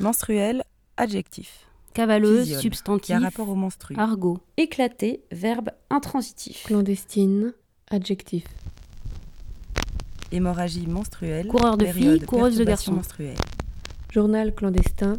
Menstruel, adjectif. Cavaleuse, substantif. Qui a rapport au menstru. Argot. Éclaté, verbe intransitif. Clandestine, adjectif. Hémorragie menstruelle. Coureur de filles, coureuse de garçons. menstruelle. Journal clandestin,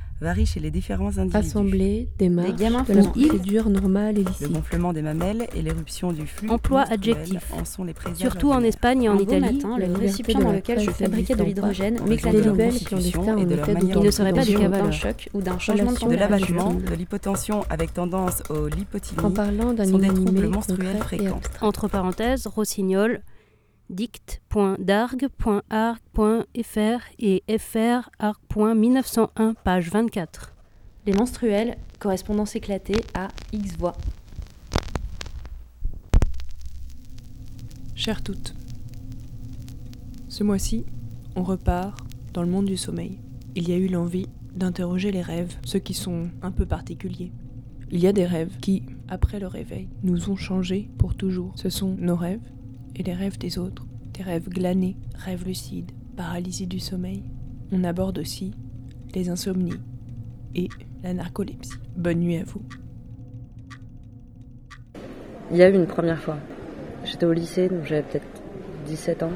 varie chez les différents individus. assemblée, démarche, gamins de la procédure normale et Le licite. gonflement des mamelles et l'éruption du flux Emploi adjectif. en sont les Surtout en. Espagne et en beau Italie. matin, le récipient dans lequel je fabriquais de l'hydrogène En m'éclatait de constitution et de en leur manière Il ne serait pas des d'identification. d'un choc ou d'un changement de l'abattement, de l'hypotension avec tendance au lipotylie, En parlant d'un sont des inanimé troubles menstruels concret et fréquents. abstrait. Entre parenthèses, rossignol, dict.dargue.arc.fr et frarc.1901, page 24. Les menstruels, correspondance éclatée à X voix. Chères toutes, ce mois-ci, on repart dans le monde du sommeil. Il y a eu l'envie d'interroger les rêves, ceux qui sont un peu particuliers. Il y a des rêves qui, après le réveil, nous ont changés pour toujours. Ce sont nos rêves les rêves des autres. Des rêves glanés, rêves lucides, paralysie du sommeil. On aborde aussi les insomnies et la narcolepsie. Bonne nuit à vous. Il y a eu une première fois. J'étais au lycée, donc j'avais peut-être 17 ans.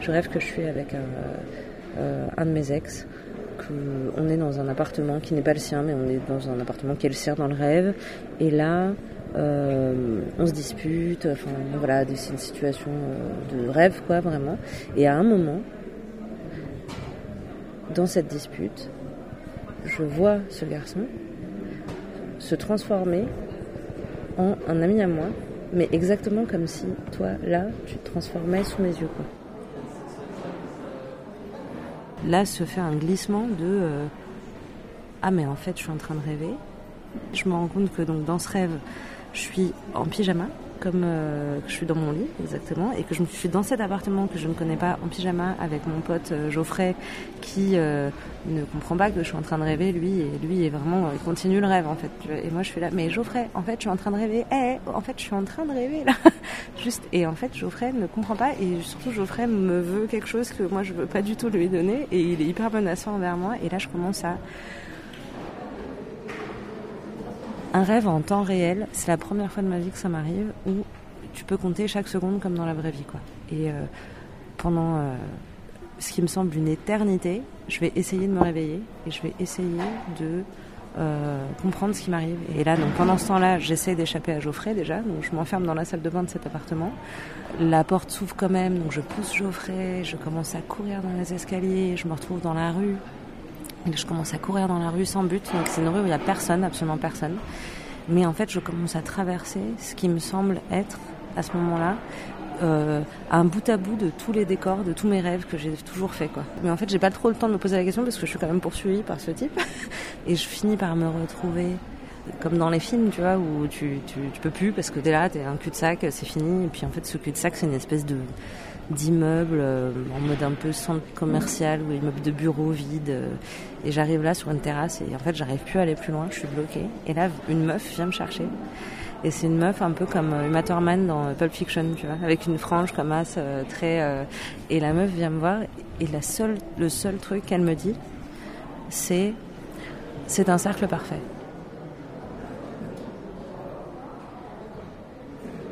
Je rêve que je suis avec un, euh, un de mes ex, que on est dans un appartement qui n'est pas le sien, mais on est dans un appartement qui est le sien dans le rêve. Et là, euh, on se dispute, enfin voilà, c'est une situation euh, de rêve, quoi, vraiment. Et à un moment, dans cette dispute, je vois ce garçon se transformer en un ami à moi, mais exactement comme si toi, là, tu te transformais sous mes yeux. Là se fait un glissement de euh, Ah, mais en fait, je suis en train de rêver. Je me rends compte que donc, dans ce rêve, je suis en pyjama, comme euh, je suis dans mon lit, exactement, et que je me suis dans cet appartement que je ne connais pas en pyjama avec mon pote euh, Geoffrey qui euh, ne comprend pas que je suis en train de rêver, lui, et lui est vraiment, euh, il continue le rêve en fait. Et moi je suis là, mais Geoffrey, en fait je suis en train de rêver, eh, en fait je suis en train de rêver là. Juste, et en fait Geoffrey ne comprend pas, et surtout Geoffrey me veut quelque chose que moi je veux pas du tout lui donner, et il est hyper menaçant envers moi, et là je commence à. Un rêve en temps réel, c'est la première fois de ma vie que ça m'arrive où tu peux compter chaque seconde comme dans la vraie vie. Quoi. Et euh, pendant euh, ce qui me semble une éternité, je vais essayer de me réveiller et je vais essayer de euh, comprendre ce qui m'arrive. Et là, donc, pendant ce temps-là, j'essaie d'échapper à Geoffrey déjà, donc je m'enferme dans la salle de bain de cet appartement. La porte s'ouvre quand même, donc je pousse Geoffrey, je commence à courir dans les escaliers, je me retrouve dans la rue. Je commence à courir dans la rue sans but, donc c'est une rue où il n'y a personne, absolument personne. Mais en fait, je commence à traverser ce qui me semble être, à ce moment-là, euh, un bout à bout de tous les décors, de tous mes rêves que j'ai toujours fait. Mais en fait, j'ai pas trop le temps de me poser la question parce que je suis quand même poursuivie par ce type. Et je finis par me retrouver comme dans les films, tu vois, où tu, tu, peux plus parce que t'es là, t'es un cul-de-sac, c'est fini. Et puis en fait, ce cul-de-sac, c'est une espèce de d'immeuble euh, en mode un peu centre commercial ou immeuble de bureau vide. euh, et j'arrive là sur une terrasse et en fait, j'arrive plus à aller plus loin, je suis bloquée. Et là, une meuf vient me chercher. Et c'est une meuf un peu comme euh, Uma dans Pulp Fiction, tu vois, avec une frange comme as, très. et la meuf vient me voir et la seule, le seul truc qu'elle me dit, c'est c'est un cercle parfait.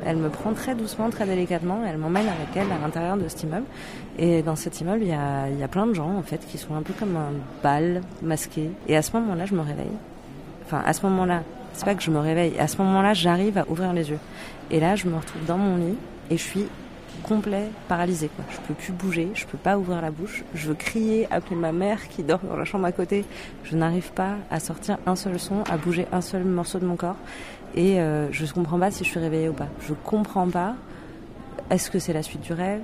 Elle me prend très doucement, très délicatement, elle m'emmène avec elle à l'intérieur de cet immeuble. Et dans cet immeuble, il y a, plein de gens, en fait, qui sont un peu comme un bal masqué. Et à ce moment-là, je me réveille. Enfin, à ce moment-là, c'est pas que je me réveille. À ce moment-là, j'arrive à ouvrir les yeux. Et là, je me retrouve dans mon lit et je suis complet paralysée. Quoi. Je peux plus bouger, je peux pas ouvrir la bouche. Je veux crier, appeler ma mère qui dort dans la chambre à côté. Je n'arrive pas à sortir un seul son, à bouger un seul morceau de mon corps. Et euh, je ne comprends pas si je suis réveillée ou pas. Je comprends pas. Est-ce que c'est la suite du rêve?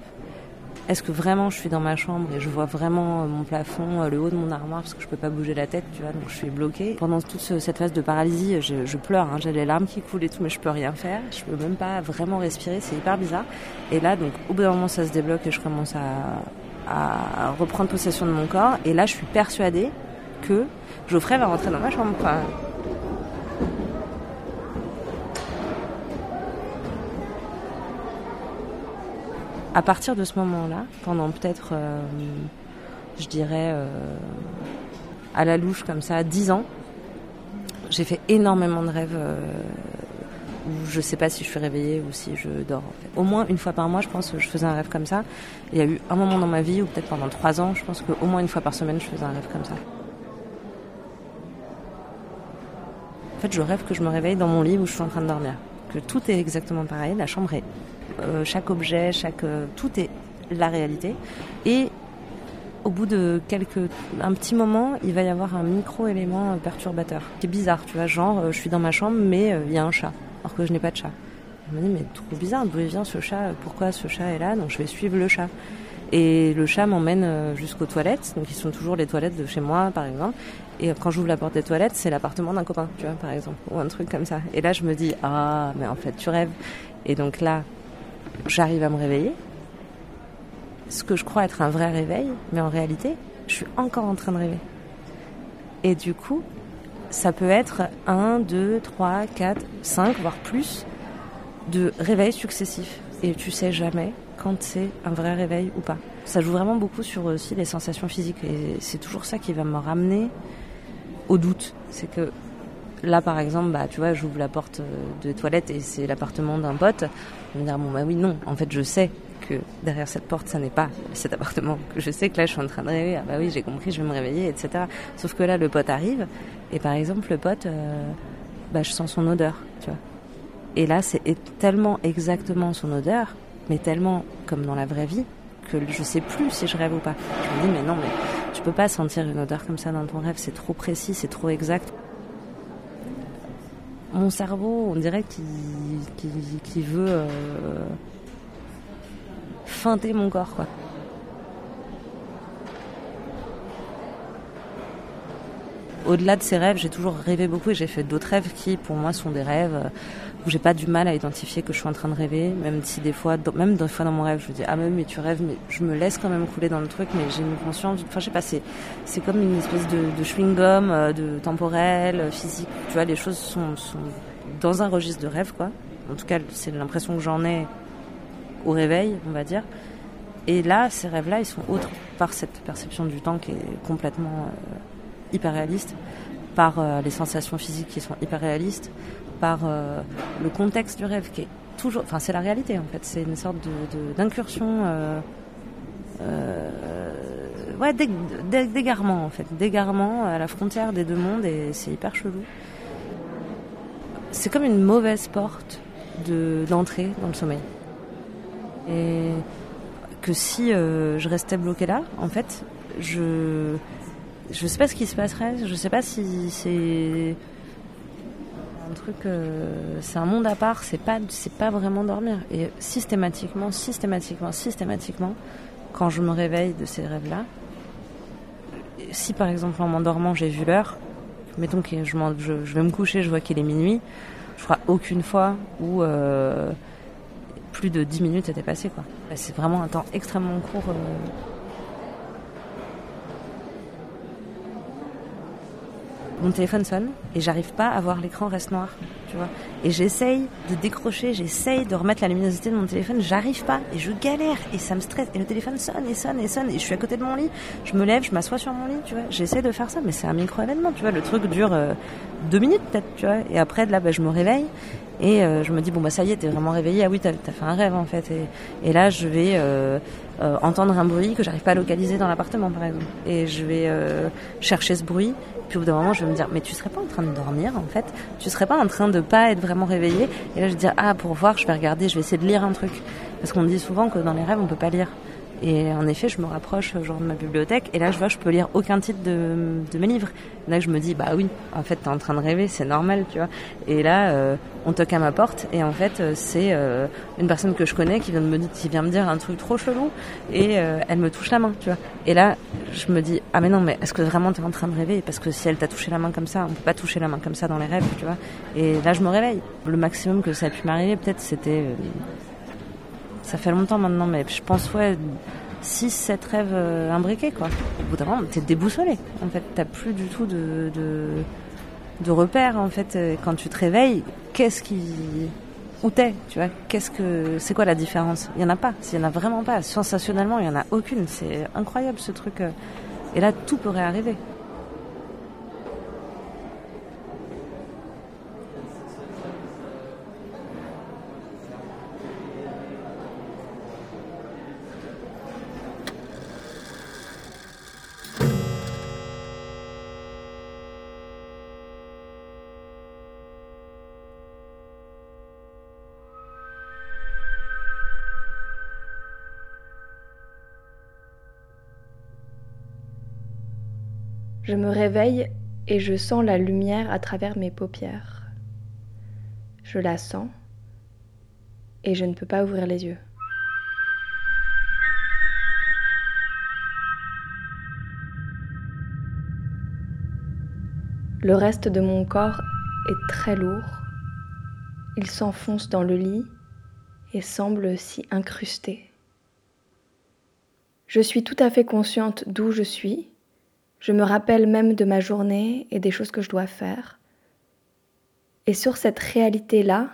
Est-ce que vraiment je suis dans ma chambre et je vois vraiment euh, mon plafond, euh, le haut de mon armoire parce que je peux pas bouger la tête, tu vois, donc je suis bloquée. Pendant toute ce- cette phase de paralysie, je, pleure, hein, j'ai les larmes qui coulent et tout, mais je peux rien faire. Je peux même pas vraiment respirer, c'est hyper bizarre. Et là, donc, au bout d'un moment, ça se débloque et je commence à, reprendre possession de mon corps. Et là, je suis persuadée que Geoffrey va rentrer dans ma chambre. À partir de ce moment-là, pendant peut-être, euh, je dirais, euh, à la louche comme ça, 10 ans, j'ai fait énormément de rêves euh, où je sais pas si je suis réveillée ou si je dors. Au moins une fois par mois, je pense que je faisais un rêve comme ça. Il y a eu un moment dans ma vie, ou peut-être pendant 3 ans, je pense qu'au moins une fois par semaine, je faisais un rêve comme ça. En fait, je rêve que je me réveille dans mon lit où je suis en train de dormir. Que tout est exactement pareil, la chambre est euh, chaque objet, chaque euh, tout est la réalité. Et au bout de quelques un petit moment, il va y avoir un micro élément euh, perturbateur. C'est bizarre, tu vois, genre je suis dans ma chambre, mais il y a un chat, alors que je n'ai pas de chat. Je me dis mais trop bizarre, d'où vient ce chat Pourquoi ce chat est là? Donc je vais suivre le chat. Et le chat m'emmène jusqu'aux toilettes, donc ils sont toujours les toilettes de chez moi, par exemple. Et quand j'ouvre la porte des toilettes, c'est l'appartement d'un copain, tu vois, par exemple, ou un truc comme ça. Et là, je me dis, ah, mais en fait, tu rêves. Et donc là, j'arrive à me réveiller. Ce que je crois être un vrai réveil, mais en réalité, je suis encore en train de rêver. Et du coup, ça peut être un, deux, trois, quatre, cinq, voire plus de réveils successifs. Et tu sais jamais quand c'est un vrai réveil ou pas. Ça joue vraiment beaucoup sur aussi les sensations physiques. Et c'est toujours ça qui va me ramener au doute. C'est que là, par exemple, bah, tu vois, j'ouvre la porte de toilette et c'est l'appartement d'un pote. Me dire, bon, bah oui, non. En fait, je sais que derrière cette porte, ça n'est pas cet appartement. Je sais que là, je suis en train de rêver. Ah bah oui, j'ai compris, je vais me réveiller, etc. Sauf que là, le pote arrive. Et par exemple, le pote, euh, bah, je sens son odeur, tu vois. Et là, c'est tellement exactement son odeur, mais tellement comme dans la vraie vie, que je sais plus si je rêve ou pas. Je me dis, mais non, mais tu peux pas sentir une odeur comme ça dans ton rêve. C'est trop précis, c'est trop exact mon cerveau, on dirait qu'il veut euh, feinter mon corps, quoi. Au-delà de ces rêves, j'ai toujours rêvé beaucoup et j'ai fait d'autres rêves qui, pour moi, sont des rêves euh, où j'ai pas du mal à identifier que je suis en train de rêver, même si des fois, même des fois dans mon rêve, je me dis ah mais tu rêves, mais je me laisse quand même couler dans le truc, mais j'ai une conscience, enfin je sais pas, c'est c'est comme une espèce de, de chewing gum, euh, de temporel, euh, physique, tu vois, les choses sont, sont dans un registre de rêve quoi. En tout cas, c'est l'impression que j'en ai au réveil, on va dire. Et là, ces rêves-là, ils sont autres par cette perception du temps qui est complètement hyper réaliste, par euh, les sensations physiques qui sont hyper réalistes, par euh, le contexte du rêve qui est toujours. Enfin, c'est la réalité en fait. C'est une sorte de, d'incursion. Euh, ouais, d'égarement en fait. D'égarement à la frontière des deux mondes et c'est hyper chelou. C'est comme une mauvaise porte de, d'entrée dans le sommeil. Et que si je restais bloqué là, en fait, je je sais pas ce qui se passerait. Je sais pas si c'est un truc. Euh, c'est un monde à part. C'est pas, c'est pas vraiment dormir. Et systématiquement, systématiquement, systématiquement, quand je me réveille de ces rêves-là, si par exemple en m'endormant j'ai vu l'heure, mettons que je, vais me coucher, je vois qu'il est minuit, je crois aucune fois où euh, plus de 10 minutes étaient passées. C'est vraiment un temps extrêmement court. Euh, mon téléphone sonne et j'arrive pas à voir l'écran reste noir, tu vois. Et j'essaye de décrocher, j'essaye de remettre la luminosité de mon téléphone, j'arrive pas et je galère et ça me stresse et le téléphone sonne et sonne et sonne et je suis à côté de mon lit, je me lève, je m'assois sur mon lit, tu vois. J'essaie de faire ça, mais c'est un micro événement, tu vois. Le truc dure euh, deux minutes peut-être, tu vois. Et après de là, bah, je me réveille et euh, je me dis bon bah ça y est, t'es vraiment réveillé. Ah oui, t'as as fait un rêve en fait. Et, et là, je vais euh, entendre un bruit que j'arrive pas à localiser dans l'appartement par exemple. Et je vais chercher ce bruit puis au bout d'un moment, je vais me dire, mais tu serais pas en train de dormir en fait? Tu serais pas en train de pas être vraiment réveillé Et là, je vais dire, ah, pour voir, je vais regarder, je vais essayer de lire un truc. Parce qu'on dit souvent que dans les rêves, on peut pas lire. Et en effet, je me rapproche genre de ma bibliothèque et là, je vois, je peux lire aucun titre de, de mes livres. Là, je me dis, bah oui, en fait, t'es en train de rêver, c'est normal, tu vois. Et là, euh, on toque à ma porte et en fait, euh, c'est euh, une personne que je connais qui vient, de me, qui vient me dire un truc trop chelou et elle me touche la main, tu vois. Et là, je me dis, ah mais non, mais est-ce que vraiment t'es en train de rêver? Parce que si elle t'a touché la main comme ça, on peut pas toucher la main comme ça dans les rêves, tu vois. Et là, je me réveille. Le maximum que ça a pu m'arriver, peut-être, c'était ça fait longtemps maintenant, mais je pense, ouais, 6, 7 rêves euh, imbriqués, quoi. Au bout d'un moment, t'es déboussolé. En fait, t'as plus du tout de, de, de repères, en fait. Quand tu te réveilles, qu'est-ce qui. Où t'es, tu vois? Qu'est-ce que. C'est quoi la différence? Il y en a pas. Il y en a vraiment pas. Sensationnellement, il y en a aucune. C'est incroyable, ce truc. euh. Et là, tout pourrait arriver. Je me réveille et je sens la lumière à travers mes paupières. Je la sens et je ne peux pas ouvrir les yeux. Le reste de mon corps est très lourd. Il s'enfonce dans le lit et semble s'y incruster. Je suis tout à fait consciente d'où je suis. Je me rappelle même de ma journée et des choses que je dois faire. Et sur cette réalité-là,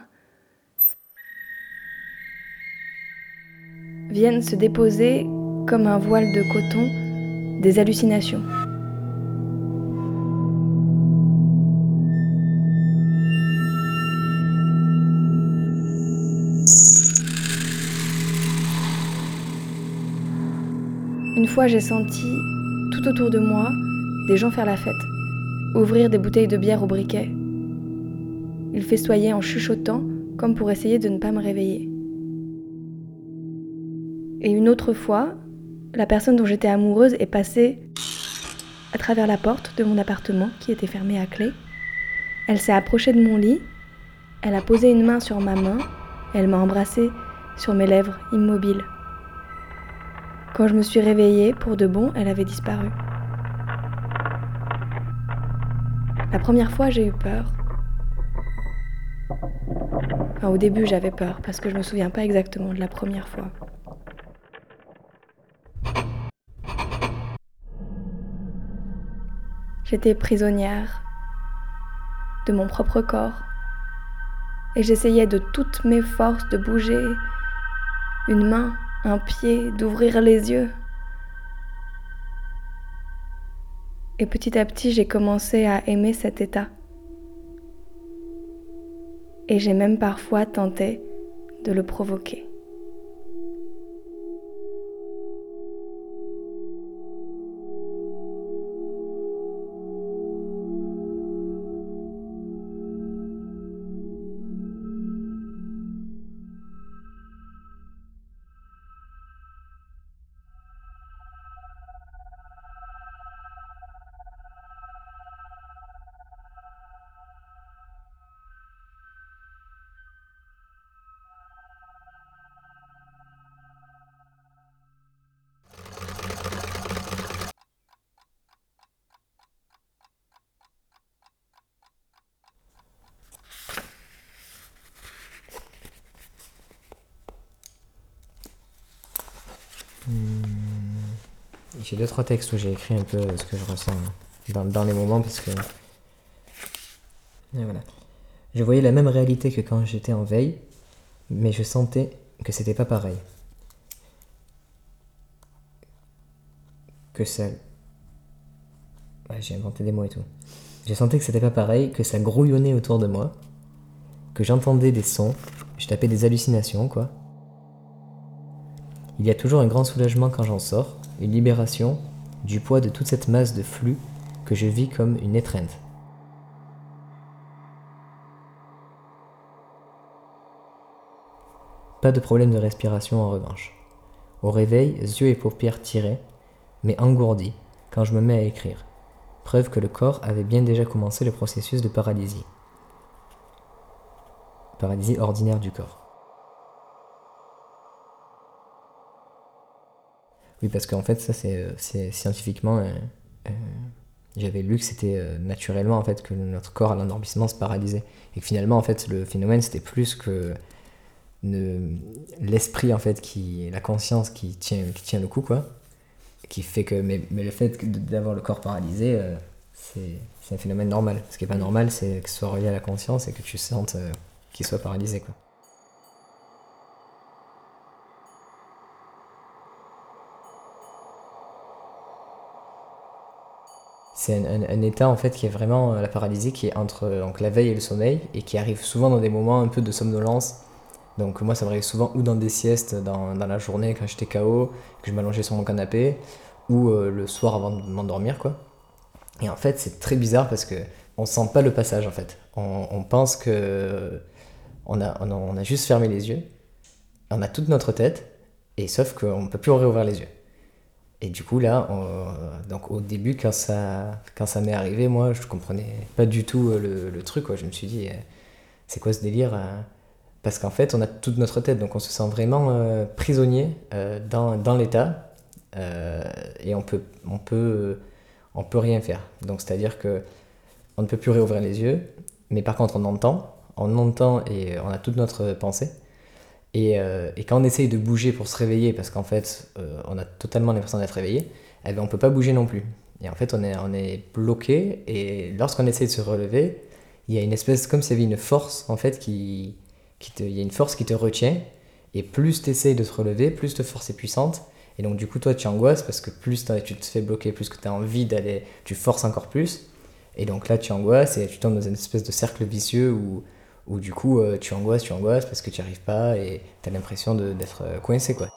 viennent se déposer comme un voile de coton des hallucinations. Une fois, j'ai senti autour de moi des gens faire la fête, ouvrir des bouteilles de bière au briquet. Ils festoyaient en chuchotant comme pour essayer de ne pas me réveiller. Et une autre fois, la personne dont j'étais amoureuse est passée à travers la porte de mon appartement qui était fermée à clé. Elle s'est approchée de mon lit, elle a posé une main sur ma main, elle m'a embrassée sur mes lèvres immobiles. Quand je me suis réveillée, pour de bon, elle avait disparu. La première fois, j'ai eu peur. Enfin, au début, j'avais peur parce que je me souviens pas exactement de la première fois. J'étais prisonnière de mon propre corps et j'essayais de toutes mes forces de bouger une main, un pied, d'ouvrir les yeux. Et petit à petit, j'ai commencé à aimer cet état. Et j'ai même parfois tenté de le provoquer. J'ai deux trois textes où j'ai écrit un peu ce que je ressens dans, les moments parce que voilà. Je voyais la même réalité que quand j'étais en veille, mais je sentais que c'était pas pareil. Que ça. J'ai inventé des mots et tout. Je sentais que c'était pas pareil, que ça grouillonnait autour de moi, que j'entendais des sons, je tapais des hallucinations, quoi. Il y a toujours un grand soulagement quand j'en sors, une libération du poids de toute cette masse de flux que je vis comme une étreinte. Pas de problème de respiration en revanche. Au réveil, yeux et paupières tirés, mais engourdis quand je me mets à écrire. Preuve que le corps avait bien déjà commencé le processus de paralysie. Paralysie ordinaire du corps. Oui, parce qu'en fait, ça, c'est euh, scientifiquement. euh, euh, J'avais lu que c'était naturellement, en fait, que notre corps à l'endormissement se paralysait. Et que finalement, en fait, le phénomène, c'était plus que l'esprit en fait, qui, la conscience qui tient, qui tient le coup, quoi, qui fait que, mais, mais le fait d'avoir le corps paralysé, c'est, un phénomène normal. Ce qui est pas normal, c'est que ce soit relié à la conscience et que tu sentes qu'il soit paralysé, quoi. C'est un, état en fait qui est vraiment euh, la paralysie qui est entre euh, donc, la veille et le sommeil et qui arrive souvent dans des moments un peu de somnolence. Donc moi ça m'arrive souvent ou dans des siestes dans, la journée quand j'étais KO, que je m'allongeais sur mon canapé, ou euh, le soir avant de m'endormir quoi. Et en fait c'est très bizarre parce que on sent pas le passage en fait. On, pense que on a, on a, juste fermé les yeux, on a toute notre tête, et sauf qu'on peut plus réouvrir les yeux. Et du coup, là, on- donc au début, quand ça, quand ça m'est arrivé, moi, je comprenais pas du tout euh, le, le truc. Quoi. Je me suis dit, euh, c'est quoi ce délire euh? Parce qu'en fait, on a toute notre tête, donc on se sent vraiment prisonnier dans, dans l'état, et on peut, on peut, on peut rien faire. Donc, c'est-à-dire que on ne peut plus réouvrir les yeux, mais par contre, on entend, on entend et on a toute notre pensée. Et, euh, et quand on essaye de bouger pour se réveiller, parce qu'en fait, euh, on a totalement l'impression d'être réveillé, eh ben, on peut pas bouger non plus. Et en fait, on est, bloqué, et lorsqu'on essaye de se relever, il y a une espèce, comme s'il y avait une force, en fait, qui, te, il y a une force qui te retient, et plus tu essayes de te relever, plus cette force est puissante, et donc du coup, toi, tu angoisses, parce que plus tu te fais bloquer, plus que tu as envie d'aller, tu forces encore plus, et donc là, tu angoisses, et tu tombes dans une espèce de cercle vicieux où où du coup euh, tu angoisses, tu angoisses parce que tu arrives pas et tu as l'impression d'être euh, coincé quoi.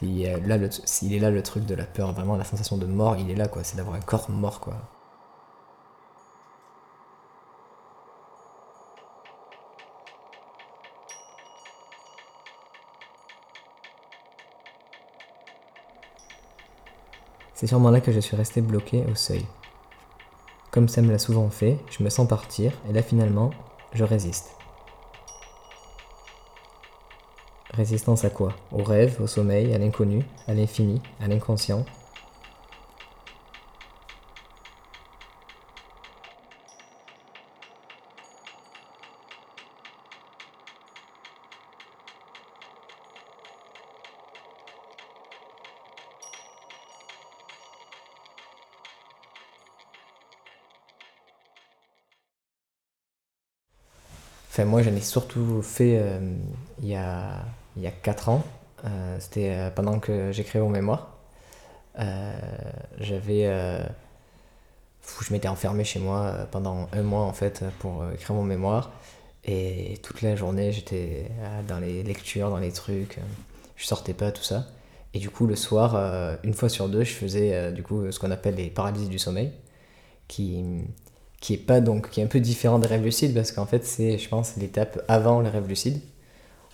Il, a là, le, est là le truc de la peur, vraiment la sensation de mort, il est là quoi, c'est d'avoir un corps mort quoi. C'est sûrement là que je suis resté bloqué au seuil. Comme ça me l'a souvent fait, je me sens partir, et là finalement, je résiste. Résistance à quoi? Au rêve, au sommeil, à l'inconnu, à l'infini, à l'inconscient. Enfin, moi, j'en ai surtout fait euh, il, y a, il y a 4 ans. Euh, C'était euh, pendant que j'écrivais mon mémoire. J'avais. je m'étais enfermé chez moi pendant un mois en fait pour écrire mon mémoire. Et toute la journée, j'étais dans les lectures, dans les trucs. je sortais pas, tout ça. Et du coup, le soir, une fois sur deux, je faisais du coup ce qu'on appelle les paralysies du sommeil, qui, qui est pas donc qui est un peu différent des rêves lucides parce qu'en fait c'est je pense l'étape avant les rêves lucides.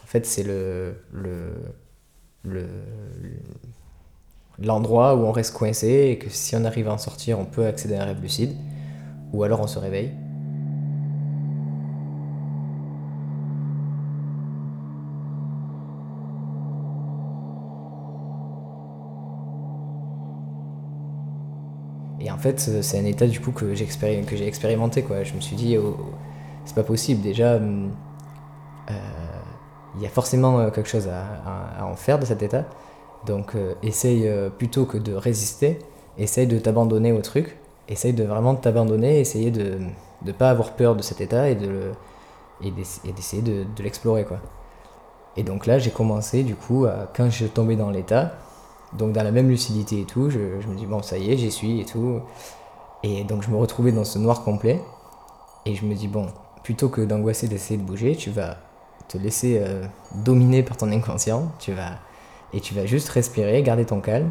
En fait c'est le le le l'endroit où on reste coincé et que si on arrive à en sortir on peut accéder à un rêve lucide ou alors on se réveille fait, euh, c'est un état du coup que j'ai expérimenté quoi. Je me suis dit, oh, c'est pas possible. Déjà, hum, euh, il y a forcément euh, quelque chose à, en faire de cet état. Donc, essaye plutôt que de résister, essaye de t'abandonner au truc. Essaye de vraiment t'abandonner, essayer de ne pas avoir peur de cet état et de d'essayer de, de l'explorer quoi. Et donc là, j'ai commencé du coup, à- quand je tombais dans l'état, donc dans la même lucidité et tout, je, me dis bon ça y est, j'y suis et tout. Et donc je me retrouvais dans ce noir complet. Et je me dis bon, plutôt que d'angoisser d'essayer de bouger, tu vas te laisser euh, dominer par ton inconscient. Tu vas et tu vas juste respirer, garder ton calme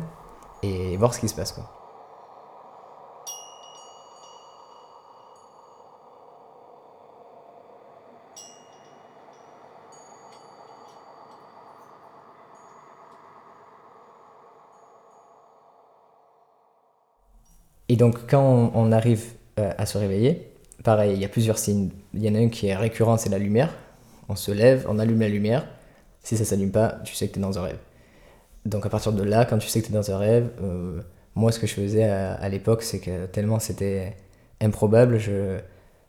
et voir ce qui se passe quoi. Et donc, quand on, arrive euh, à se réveiller, pareil, il y a plusieurs signes. Il y en a un qui est récurrent, c'est la lumière. On se lève, on allume la lumière. Si ça s'allume pas, tu sais que tu es dans un rêve. Donc, à partir de là, quand tu sais que tu es dans un rêve, euh, moi, ce que je faisais à, l'époque, c'est que tellement c'était improbable, je,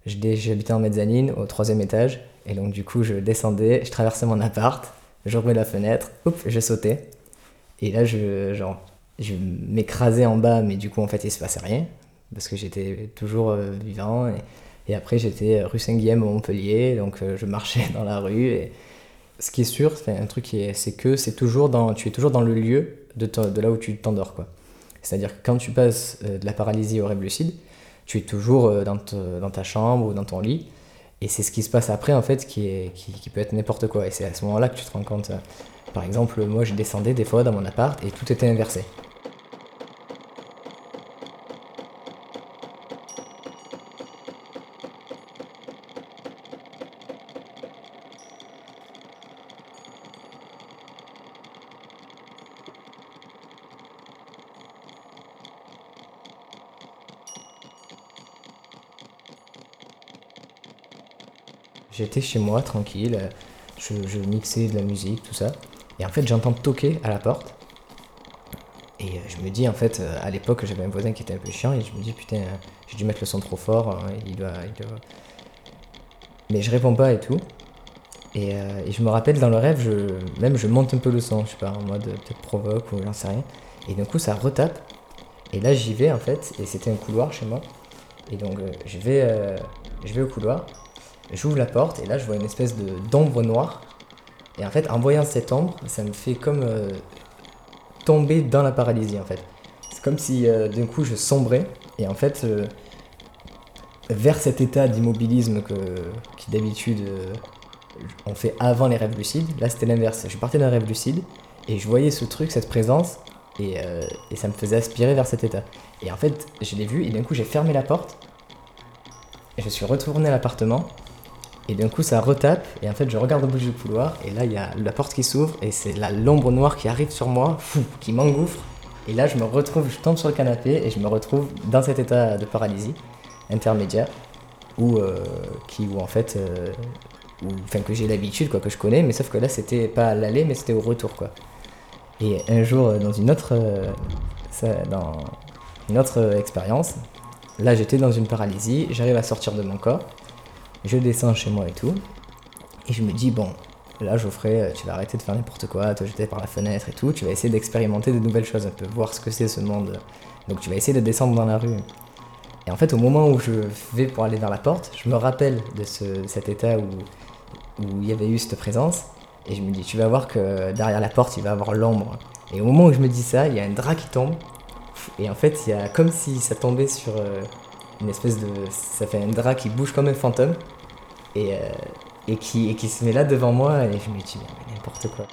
j'habitais en mezzanine au troisième étage. Et donc, du coup, je descendais, je traversais mon appart, j'ouvrais la fenêtre, hop, je sautais. Et là, je, genre, je m'écrasais en bas, mais du coup, en fait, il se passait rien. Parce que j'étais toujours euh, vivant. Et, après, j'étais rue Saint-Guillaume à Montpellier. Donc, euh, je marchais dans la rue. Et ce qui est sûr, c'est un truc c'est que c'est toujours dans, tu es toujours dans le lieu de, de là où tu t'endors, quoi. C'est-à-dire que quand tu passes euh, de la paralysie au rêve lucide, tu es toujours euh, dans, ta chambre ou dans ton lit. Et c'est ce qui se passe après, en fait, qui, qui, peut être n'importe quoi. Et c'est à ce moment-là que tu te rends compte. euh, par exemple, moi, je descendais des fois dans mon appart et tout était inversé. J'étais chez moi, tranquille, je, mixais de la musique, tout ça. Et en fait, j'entends toquer à la porte. Et euh, je me dis, en fait, euh, à l'époque, j'avais un voisin qui était un peu chiant, et je me dis, putain, euh, j'ai dû mettre le son trop fort, euh, il doit, Mais je réponds pas et tout. Et, je me rappelle, dans le rêve, je, même je monte un peu le son, je sais pas, en mode peut-être provoque ou j'en sais rien. Et d'un coup, ça retape. Et là, j'y vais, en fait, et c'était un couloir chez moi. Et donc, je, vais, je vais au couloir, j'ouvre la porte, et là, je vois une espèce de d'ombre noire. Et en fait, en voyant cette ombre, ça me fait comme euh, tomber dans la paralysie, en fait. C'est comme si euh, d'un coup, je sombrais, et en fait, euh, vers cet état d'immobilisme que, d'habitude on fait avant les rêves lucides, là, c'était l'inverse. Je partais d'un rêve lucide, et je voyais ce truc, cette présence, et, et ça me faisait aspirer vers cet état. Et en fait, je l'ai vu, et d'un coup, j'ai fermé la porte, et je suis retourné à l'appartement, et d'un coup, ça retape, et en fait, je regarde au bout du couloir, et là, il y a la porte qui s'ouvre, et c'est l'ombre noire qui arrive sur moi, qui m'engouffre. Et là, je me retrouve, je tombe sur le canapé, et je me retrouve dans cet état de paralysie intermédiaire, où, euh, qui, où en fait, euh, enfin, que j'ai l'habitude, quoi, que je connais, mais sauf que là, c'était pas à l'aller, mais c'était au retour, quoi. Et un jour, euh, dans une autre, euh, dans une autre expérience, là, j'étais dans une paralysie, j'arrive à sortir de mon corps, je descends chez moi et tout, et je me dis, bon, là, Geoffrey, tu vas arrêter de faire n'importe quoi, te jeter par la fenêtre et tout, tu vas essayer d'expérimenter de nouvelles choses un peu, voir ce que c'est ce monde. Donc tu vas essayer de descendre dans la rue. Et en fait, au moment où je vais pour aller vers la porte, je me rappelle de ce- cet état où, où il y avait eu cette présence, et je me dis, tu vas voir que derrière la porte, il va y avoir l'ombre. Et au moment où je me dis ça, il y a un drap qui tombe, et en fait, il y a comme si ça tombait sur euh, une espèce de. Ça fait un drap qui bouge comme un fantôme, et, euh, et, qui, qui se met là devant moi, et je me dis, n'importe quoi.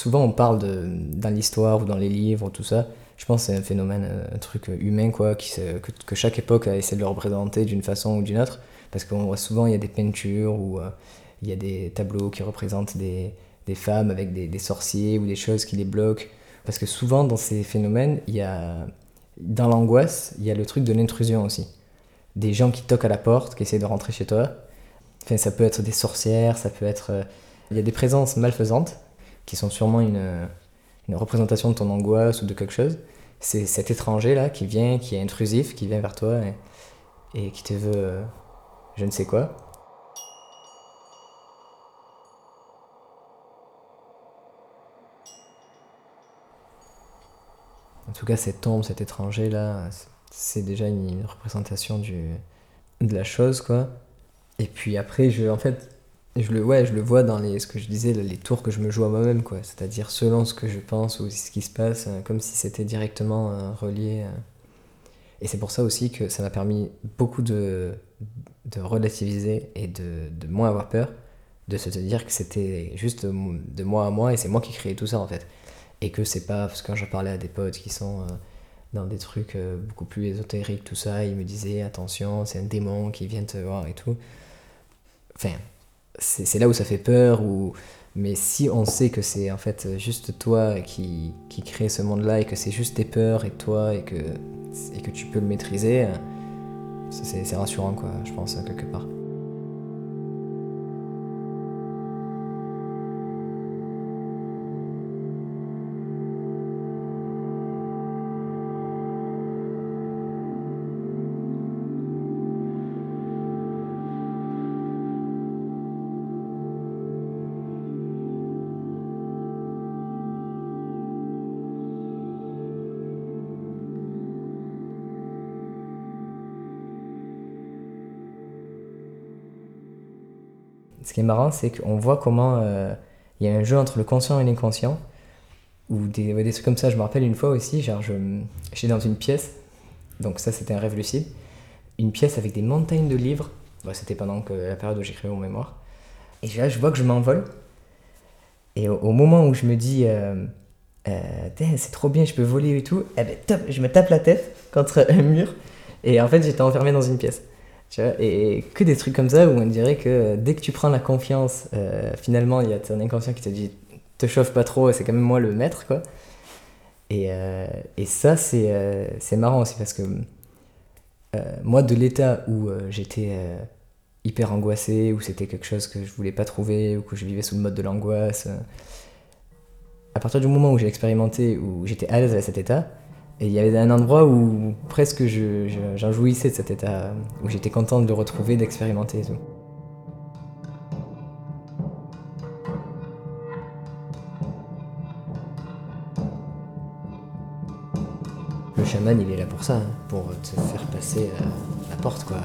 Souvent, on parle dans l'histoire ou dans les livres ou tout ça. Je pense que c'est un phénomène, euh, un truc humain, quoi, que, que chaque époque a essayé de le représenter d'une façon ou d'une autre. Parce qu'on voit souvent, il y a des peintures ou euh, il y a des tableaux qui représentent des, femmes avec des, sorciers ou des choses qui les bloquent. Parce que souvent, dans ces phénomènes, il y a, dans l'angoisse, il y a le truc de l'intrusion aussi. Des gens qui toquent à la porte, qui essaient de rentrer chez toi. Enfin, ça peut être des sorcières, ça peut être. euh, il y a des présences malfaisantes qui sont sûrement une, représentation de ton angoisse ou de quelque chose. C'est cet étranger-là qui vient, qui est intrusif, qui vient vers toi et, qui te veut euh, je ne sais quoi. En tout cas, cette ombre, cet étranger-là, c'est déjà une représentation de la chose, quoi. Et puis après, je, en fait, je le, ouais, je le vois dans les, ce que je disais, les tours que je me joue à moi-même, quoi. C'est-à-dire selon ce que je pense ou ce qui se passe, euh, comme si c'était directement euh, relié. euh. Et c'est pour ça aussi que ça m'a permis beaucoup de, de relativiser et de, de moins avoir peur, de se dire que c'était juste de, moi à moi et c'est moi qui créais tout ça en fait. Et que c'est pas, parce que quand je parlais à des potes qui sont dans des trucs beaucoup plus ésotériques, tout ça, ils me disaient attention, c'est un démon qui vient te voir et tout. Enfin, c'est là où ça fait peur, où Mais si on sait que c'est en fait juste toi qui, qui crée ce monde-là et que c'est juste tes peurs et toi et que, et que tu peux le maîtriser, c'est c'est rassurant quoi, je pense, quelque part. Ce qui est marrant, c'est qu'on voit comment euh, il y a un jeu entre le conscient et l'inconscient, ou des, trucs comme ça. Je me rappelle une fois aussi, genre, j'étais dans une pièce, donc ça c'était un rêve lucide, une pièce avec des montagnes de livres. Bon, c'était pendant que, la période où j'écrivais mon mémoire. Et là, je vois que je m'envole. Et au, moment où je me dis, euh, euh, c'est trop bien, je peux voler et tout, eh ben, top, je me tape la tête contre un mur. Et en fait, j'étais enfermé dans une pièce. Et que des trucs comme ça où on dirait que dès que tu prends la confiance, euh, finalement, il y a ton inconscient qui te dit te chauffe pas trop, c'est quand même moi le maître, quoi. Et, euh, et ça, c'est euh, marrant aussi parce que euh, moi, de l'état où j'étais hyper angoissé, où c'était quelque chose que je voulais pas trouver, ou que je vivais sous le mode de l'angoisse, à partir du moment où j'ai expérimenté, où j'étais à l'aise à cet état, et il y avait un endroit où presque je- je- j'en jouissais de cet état, où j'étais content de le retrouver, d'expérimenter et tout. Le chaman, il est là pour ça, hein, pour te faire passer euh, la porte, quoi.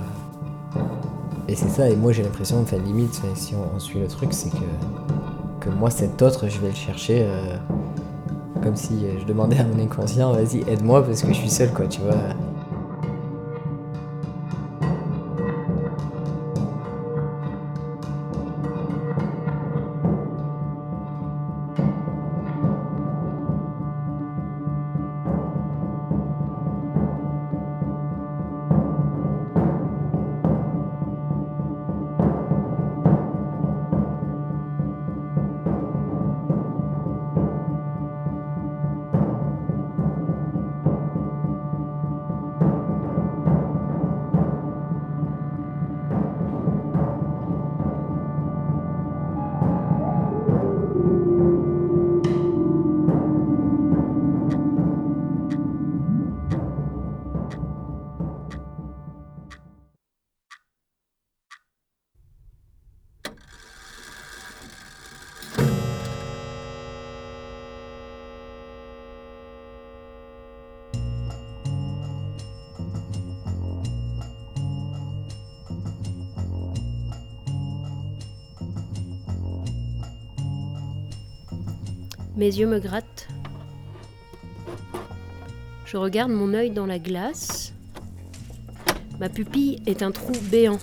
Et c'est ça, et moi j'ai l'impression, enfin limite, si on, on suit le truc, c'est que, que moi cet autre, je vais le chercher euh, comme si euh, je demandais à mon inconscient, vas-y, aide-moi parce que je suis seul, quoi, tu vois. Mes yeux me grattent. Je regarde mon œil dans la glace. Ma pupille est un trou béant.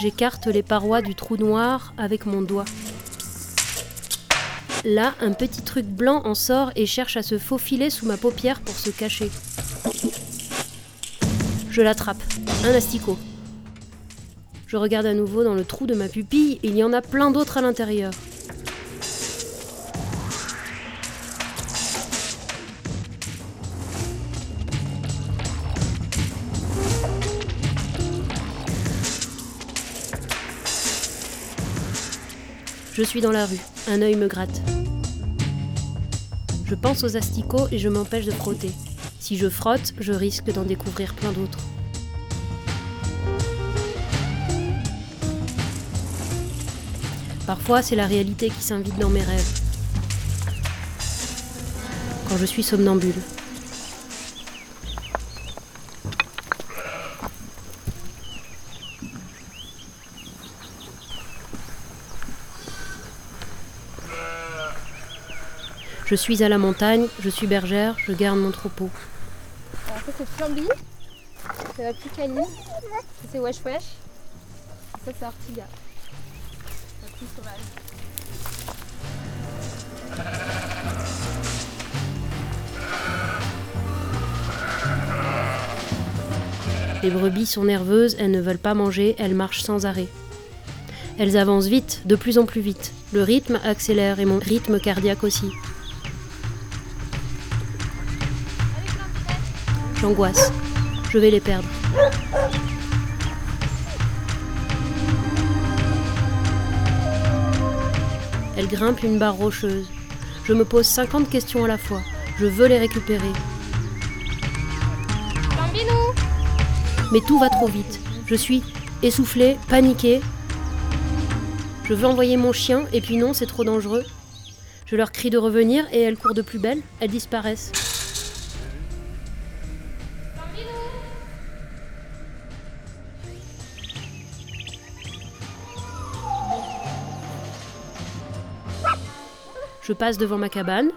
J'écarte les parois du trou noir avec mon doigt. Là, un petit truc blanc en sort et cherche à se faufiler sous ma paupière pour se cacher. Je l'attrape. Un asticot. Je regarde à nouveau dans le trou de ma pupille, il y en a plein d'autres à l'intérieur. Suis dans la rue, un œil me gratte. Je pense aux asticots et je m'empêche de frotter. Si je frotte, je risque d'en découvrir plein d'autres. Parfois, c'est la réalité qui s'invite dans mes rêves. Quand je suis somnambule. Je suis à la montagne, je suis bergère, je garde mon troupeau. Alors ça c'est Flamby, c'est la ça c'est Wesh Wesh, ça c'est Ortiga, la plus sauvage. Les brebis sont nerveuses, elles ne veulent pas manger, elles marchent sans arrêt. Elles avancent vite, de plus en plus vite. Le rythme accélère et mon rythme cardiaque aussi. Je vais les perdre. Elles grimpent une barre rocheuse. Je me pose 50 questions à la fois. Je veux les récupérer. Mais tout va trop vite. Je suis essoufflée, paniquée. Je veux envoyer mon chien, et puis non, c'est trop dangereux. Je leur crie de revenir, et elles courent de plus belle. Elles disparaissent. Je passe devant ma cabane.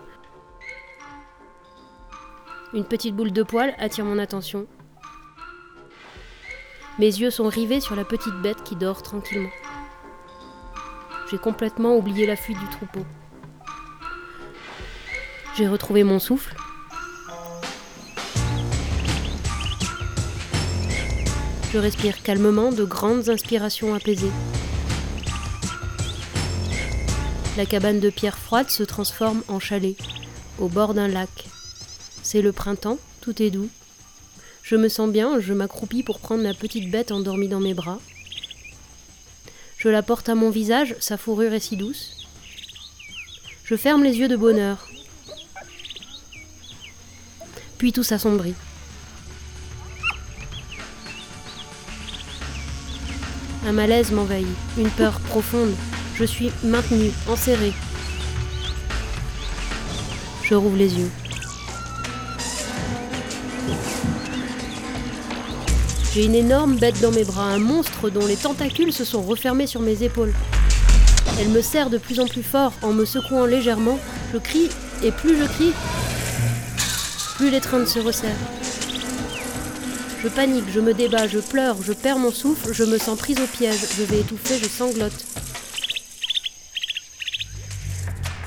Une petite boule de poil attire mon attention. Mes yeux sont rivés sur la petite bête qui dort tranquillement. J'ai complètement oublié la fuite du troupeau. J'ai retrouvé mon souffle. Je respire calmement de grandes inspirations apaisées. La cabane de pierre froide se transforme en chalet, au bord d'un lac. C'est le printemps, tout est doux. Je me sens bien, je m'accroupis pour prendre la petite bête endormie dans mes bras. Je la porte à mon visage, sa fourrure est si douce. Je ferme les yeux de bonheur. Puis tout s'assombrit. Un malaise m'envahit, une peur profonde. Je suis maintenue, enserrée. Je rouvre les yeux. J'ai une énorme bête dans mes bras, un monstre dont les tentacules se sont refermés sur mes épaules. Elle me serre de plus en plus fort en me secouant légèrement. Je crie, et plus je crie, plus l'étreinte se resserre. Je panique, je me débat, je pleure, je perds mon souffle, je me sens prise au piège, je vais étouffer, je sanglote.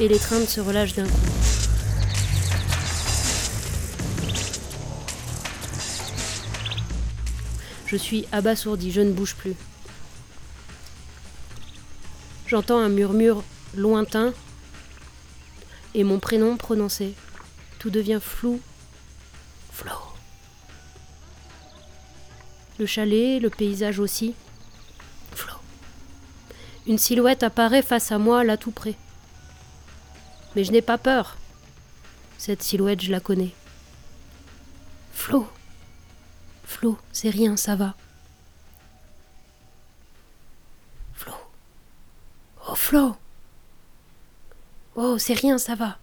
Et l'étreinte se relâche d'un coup. Je suis abasourdi, je ne bouge plus. J'entends un murmure lointain et mon prénom prononcé. Tout devient flou. Flo. Le chalet, le paysage aussi. Flo. Une silhouette apparaît face à moi là tout près. Mais je n'ai pas peur. Cette silhouette, je la connais. Flo. Flo, c'est rien, ça va. Flo. Oh, Flo. Oh, c'est rien, ça va.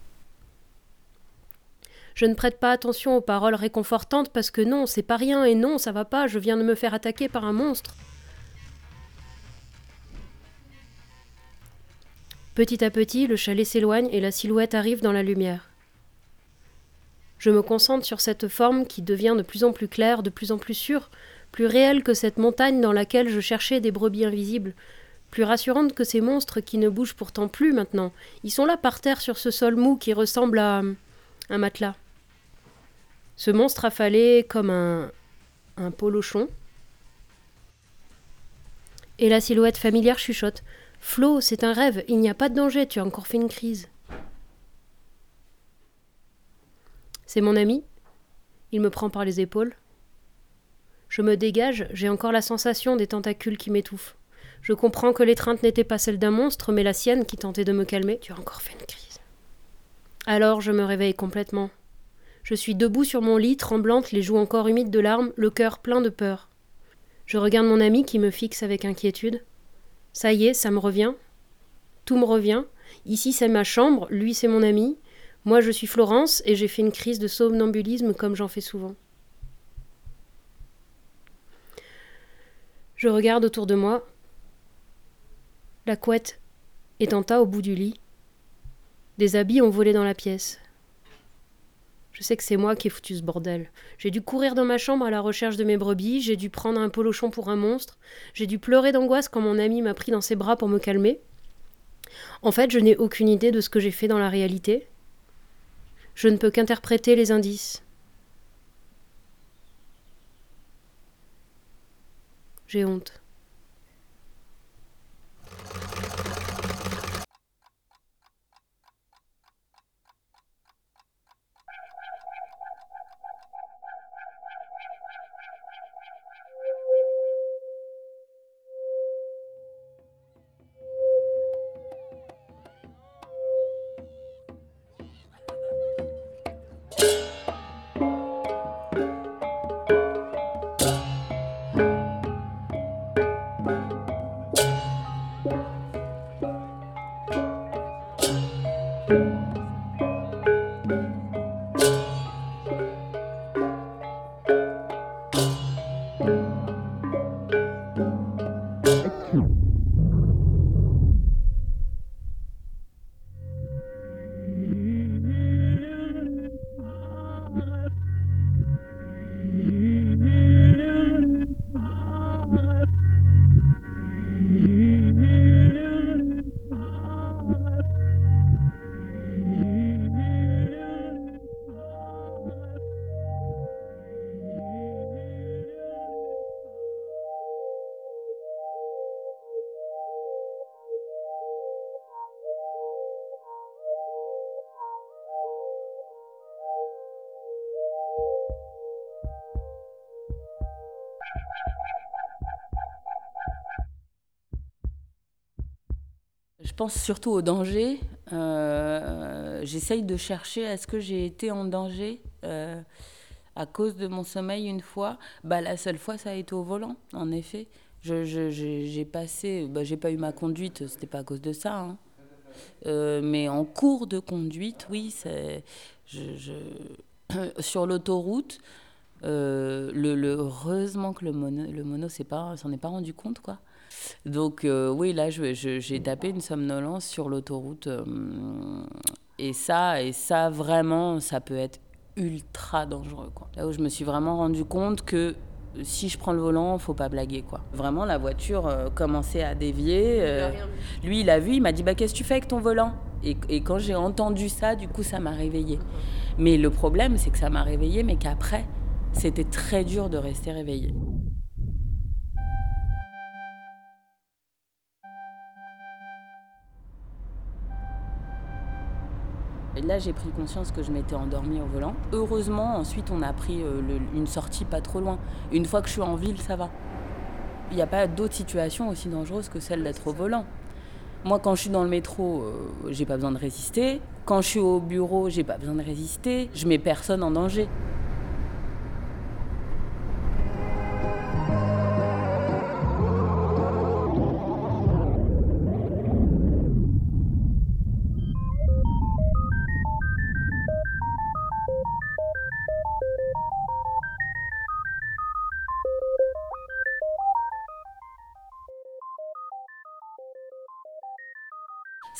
Je ne prête pas attention aux paroles réconfortantes parce que non, c'est pas rien et non, ça va pas, je viens de me faire attaquer par un monstre. Petit à petit, le chalet s'éloigne et la silhouette arrive dans la lumière. Je me concentre sur cette forme qui devient de plus en plus claire, de plus en plus sûre, plus réelle que cette montagne dans laquelle je cherchais des brebis invisibles, plus rassurante que ces monstres qui ne bougent pourtant plus maintenant. Ils sont là par terre sur ce sol mou qui ressemble à un matelas. Ce monstre affalé comme un un polochon. Et la silhouette familière chuchote. Flo, c'est un rêve, il n'y a pas de danger, tu as encore fait une crise. C'est mon ami. Il me prend par les épaules. Je me dégage, j'ai encore la sensation des tentacules qui m'étouffent. Je comprends que l'étreinte n'était pas celle d'un monstre, mais la sienne qui tentait de me calmer. Tu as encore fait une crise. Alors je me réveille complètement. Je suis debout sur mon lit, tremblante, les joues encore humides de larmes, le cœur plein de peur. Je regarde mon ami qui me fixe avec inquiétude. Ça y est, ça me revient. Tout me revient. Ici c'est ma chambre, lui c'est mon ami. Moi, je suis Florence et j'ai fait une crise de somnambulisme comme j'en fais souvent. Je regarde autour de moi. La couette est en tas au bout du lit. Des habits ont volé dans la pièce. Je sais que c'est moi qui ai foutu ce bordel. J'ai dû courir dans ma chambre à la recherche de mes brebis, j'ai dû prendre un polochon pour un monstre, j'ai dû pleurer d'angoisse quand mon ami m'a pris dans ses bras pour me calmer. En fait, je n'ai aucune idée de ce que j'ai fait dans la réalité. Je ne peux qu'interpréter les indices. J'ai honte. Pense surtout au danger. Euh, J'essaye de chercher est-ce que j'ai été en danger euh, à cause de mon sommeil une fois? Bah, la seule fois, ça a été au volant, en effet. J'ai je, j'ai passé, bah, j'ai pas eu ma conduite, c'était pas à cause de ça. Hein. Euh, mais en cours de conduite, oui, je, je, sur l'autoroute, le, heureusement que le mono, le mono s'en est pas rendu compte, quoi. Donc euh, oui, là, j'ai tapé une somnolence sur l'autoroute. Euh, et ça, et ça, vraiment, ça peut être ultra dangereux. Quoi. Là où je me suis vraiment rendu compte que si je prends le volant, faut pas blaguer quoi. Vraiment la voiture euh, commençait à dévier. Euh, lui il a vu, il m'a dit bah qu'est-ce que tu fais avec ton volant? Et, et, quand j'ai entendu ça, du coup ça m'a réveillé. Mais le problème c'est que ça m'a réveillé, mais qu'après c'était très dur de rester réveillé. Et là, j'ai pris conscience que je m'étais endormie au volant. Heureusement, ensuite, on a pris euh, une sortie pas trop loin. Une fois que je suis en ville, ça va. Il n'y a pas d'autres situations aussi dangereuses que celle d'être au volant. Moi, quand je suis dans le métro, euh, j'ai pas besoin de résister. Quand je suis au bureau, j'ai pas besoin de résister. Je mets personne en danger.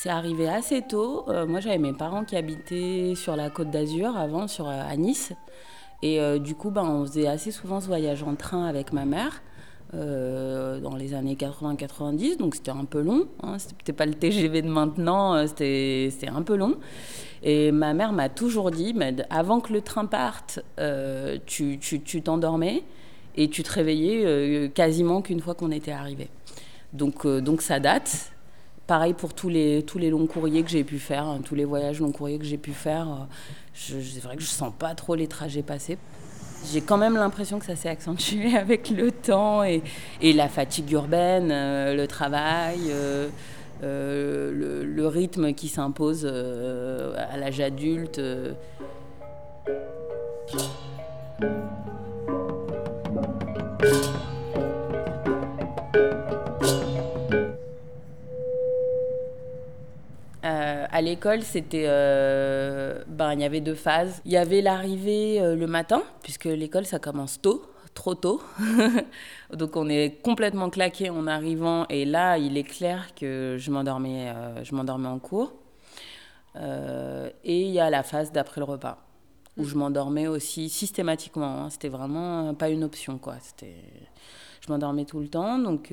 C'est arrivé assez tôt. Euh, moi, j'avais mes parents qui habitaient sur la côte d'Azur avant, sur, euh, à Nice. Et euh, du coup, ben, on faisait assez souvent ce voyage en train avec ma mère. Dans les années 80-90, donc c'était un peu long. Hein, c'était pas le TGV de maintenant, c'était un peu long. Et ma mère m'a toujours dit, avant que le train parte, tu t'endormais et tu te réveillais quasiment qu'une fois qu'on était arrivé. Donc, donc ça date. Pareil pour tous les, longs courriers que j'ai pu faire, hein, tous les voyages longs courriers que j'ai pu faire. C'est vrai que je sens pas trop les trajets passer. J'ai quand même l'impression que ça s'est accentué avec le temps et, la fatigue urbaine, euh, le travail, euh, euh, le, rythme qui s'impose euh, à l'âge adulte. Euh. À l'école, c'était, euh, ben, il y avait deux phases. Il y avait l'arrivée euh, le matin, puisque l'école, ça commence tôt, trop tôt. Donc, on est complètement claqué en arrivant. Et là, il est clair que je m'endormais, euh, je en cours. Et il y a la phase d'après le repas, où je m'endormais aussi systématiquement. Hein. C'était vraiment pas une option, quoi. Je m'endormais tout le temps. Donc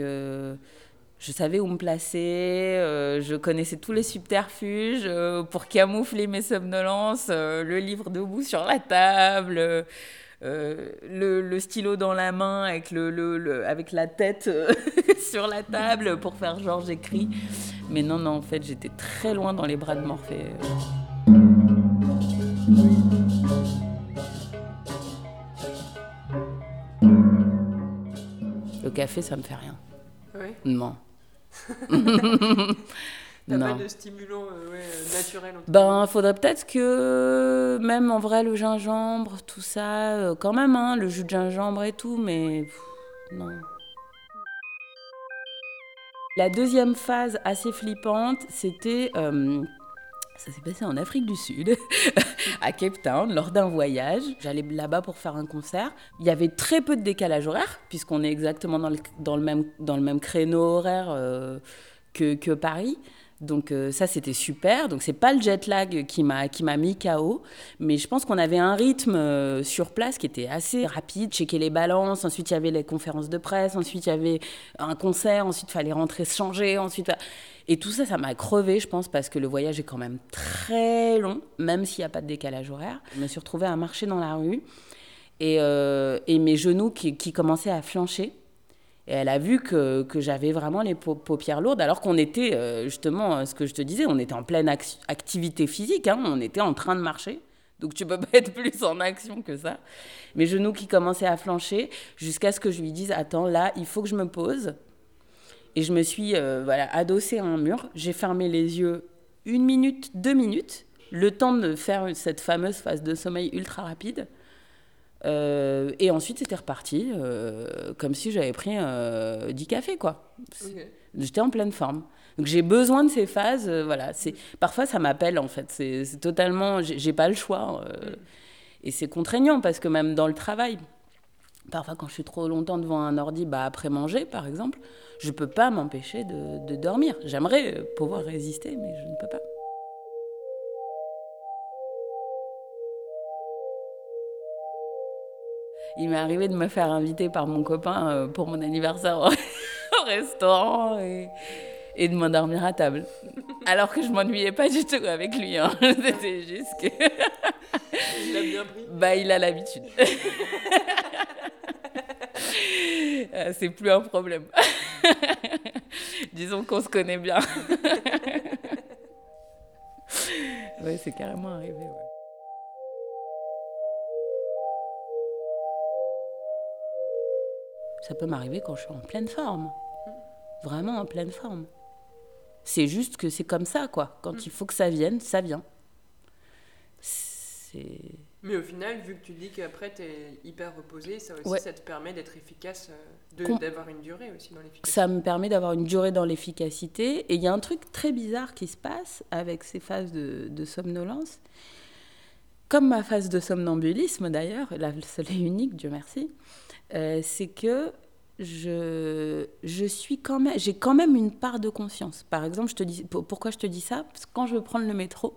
je savais où me placer, euh, je connaissais tous les subterfuges euh, pour camoufler mes somnolences, euh, le livre debout sur la table, le, le, stylo dans la main avec, le, le avec la tête sur la table pour faire genre j'écris. Mais non, non, en fait, j'étais très loin dans les bras de Morphée. Le café, ça me fait rien. Ouais. Non. T'as pas de stimulant euh, ouais, naturel Ben, faudrait peut-être que, même en vrai, le gingembre, tout ça, euh, quand même, hein, le jus de gingembre et tout, mais pff, non. La deuxième phase assez flippante, c'était euh, Ça s'est passé en Afrique du Sud, à Cape Town, lors d'un voyage. J'allais là-bas pour faire un concert. Il y avait très peu de décalage horaire, puisqu'on est exactement dans le, même, dans le même créneau horaire euh, que, que Paris. Donc euh, ça c'était super. Donc c'est pas le jet lag qui m'a qui m'a mis KO, mais je pense qu'on avait un rythme euh, sur place qui était assez rapide. Checker les balances, ensuite il y avait les conférences de presse, ensuite il y avait un concert, ensuite il fallait rentrer se changer, ensuite et tout ça ça m'a crevé je pense parce que le voyage est quand même très long, même s'il n'y a pas de décalage horaire. Je me suis retrouvée à marcher dans la rue et, euh, mes genoux qui, commençaient à flancher. Et elle a vu que, j'avais vraiment les paupières lourdes, alors qu'on était, euh, justement, ce que je te disais, on était en pleine activité physique, hein, on était en train de marcher. Donc tu peux pas être plus en action que ça. Mes genoux qui commençaient à flancher, jusqu'à ce que je lui dise, attends, là, il faut que je me pose. Et je me suis euh, voilà, adossée à un mur, j'ai fermé les yeux une minute, deux minutes, le temps de faire cette fameuse phase de sommeil ultra rapide. Euh, et ensuite, c'était reparti, euh, comme si j'avais pris euh, 10 cafés, quoi. J'étais en pleine forme. Donc j'ai besoin de ces phases, voilà. C'est parfois ça m'appelle en fait. C'est totalement, j'ai pas le choix. Et c'est contraignant parce que même dans le travail, parfois quand je suis trop longtemps devant un ordi, bah après manger par exemple, je peux pas m'empêcher de, de dormir. J'aimerais pouvoir résister, mais je ne peux pas. il m'est arrivé de me faire inviter par mon copain euh, pour mon anniversaire au restaurant et, et de m'endormir à table. Alors que je m'ennuyais pas du tout avec lui. Hein. C'était juste que. il a bien pris Bah, il a l'habitude. Euh, c'est plus un problème. Disons qu'on se connaît bien. ouais, c'est carrément arrivé. Ouais. Ça peut m'arriver quand je suis en pleine forme. Vraiment en pleine forme. C'est juste que c'est comme ça, quoi. Quand il faut que ça vienne, ça vient. C'est... Mais au final, vu que tu dis qu'après tu es hyper reposé, ça aussi, Ouais. ça te permet d'être efficace, euh, d'avoir une durée aussi dans l'efficacité. Ça me permet d'avoir une durée dans l'efficacité. Et il y a un truc très bizarre qui se passe avec ces phases de, de somnolence. Comme ma phase de somnambulisme d'ailleurs, la seule et unique, Dieu merci, euh, c'est que je, je suis quand même, j'ai quand même une part de conscience. Par exemple, je te dis, pour- pourquoi je te dis ça? Parce que quand je veux prendre le métro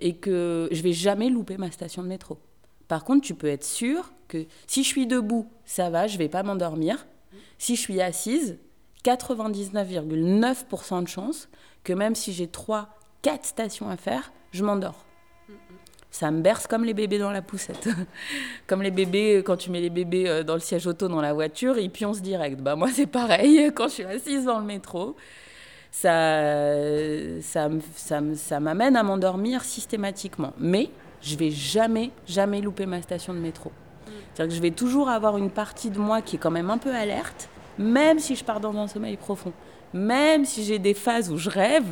et que je vais jamais louper ma station de métro. Par contre, tu peux être sûr que si je suis debout, ça va, je vais pas m'endormir. Si je suis assise, 99,9% de chance que même si j'ai 3, 4 stations à faire, je m'endors. Ça me berce comme les bébés dans la poussette. comme les bébés, euh, quand tu mets les bébés euh, dans le siège auto dans la voiture, ils pioncent direct. Bah, moi, c'est pareil. Quand je suis assise dans le métro, ça, ça, ça, ça m'amène à m'endormir systématiquement. Mais je vais jamais, jamais louper ma station de métro. C'est-à-dire que je vais toujours avoir une partie de moi qui est quand même un peu alerte, même si je pars dans un sommeil profond. Même si j'ai des phases où je rêve,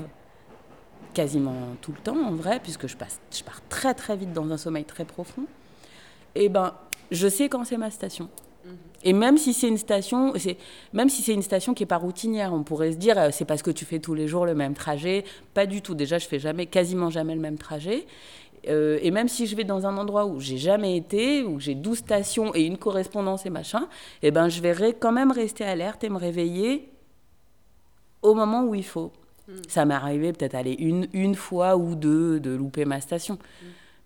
quasiment tout le temps en vrai, puisque je, passe, je pars très très vite dans un sommeil très profond, et ben je sais quand c'est ma station. Et même si c'est une station, c'est même si c'est une station qui est pas routinière, on pourrait se dire euh, c'est parce que tu fais tous les jours le même trajet. Pas du tout. Déjà, je fais jamais, quasiment jamais le même trajet. Euh, et même si je vais dans un endroit où j'ai jamais été, où j'ai 12 stations et une correspondance et machin, et ben je vais quand même rester alerte et me réveiller au moment où il faut. Ça m'est arrivé peut-être aller une, une fois ou deux de louper ma station.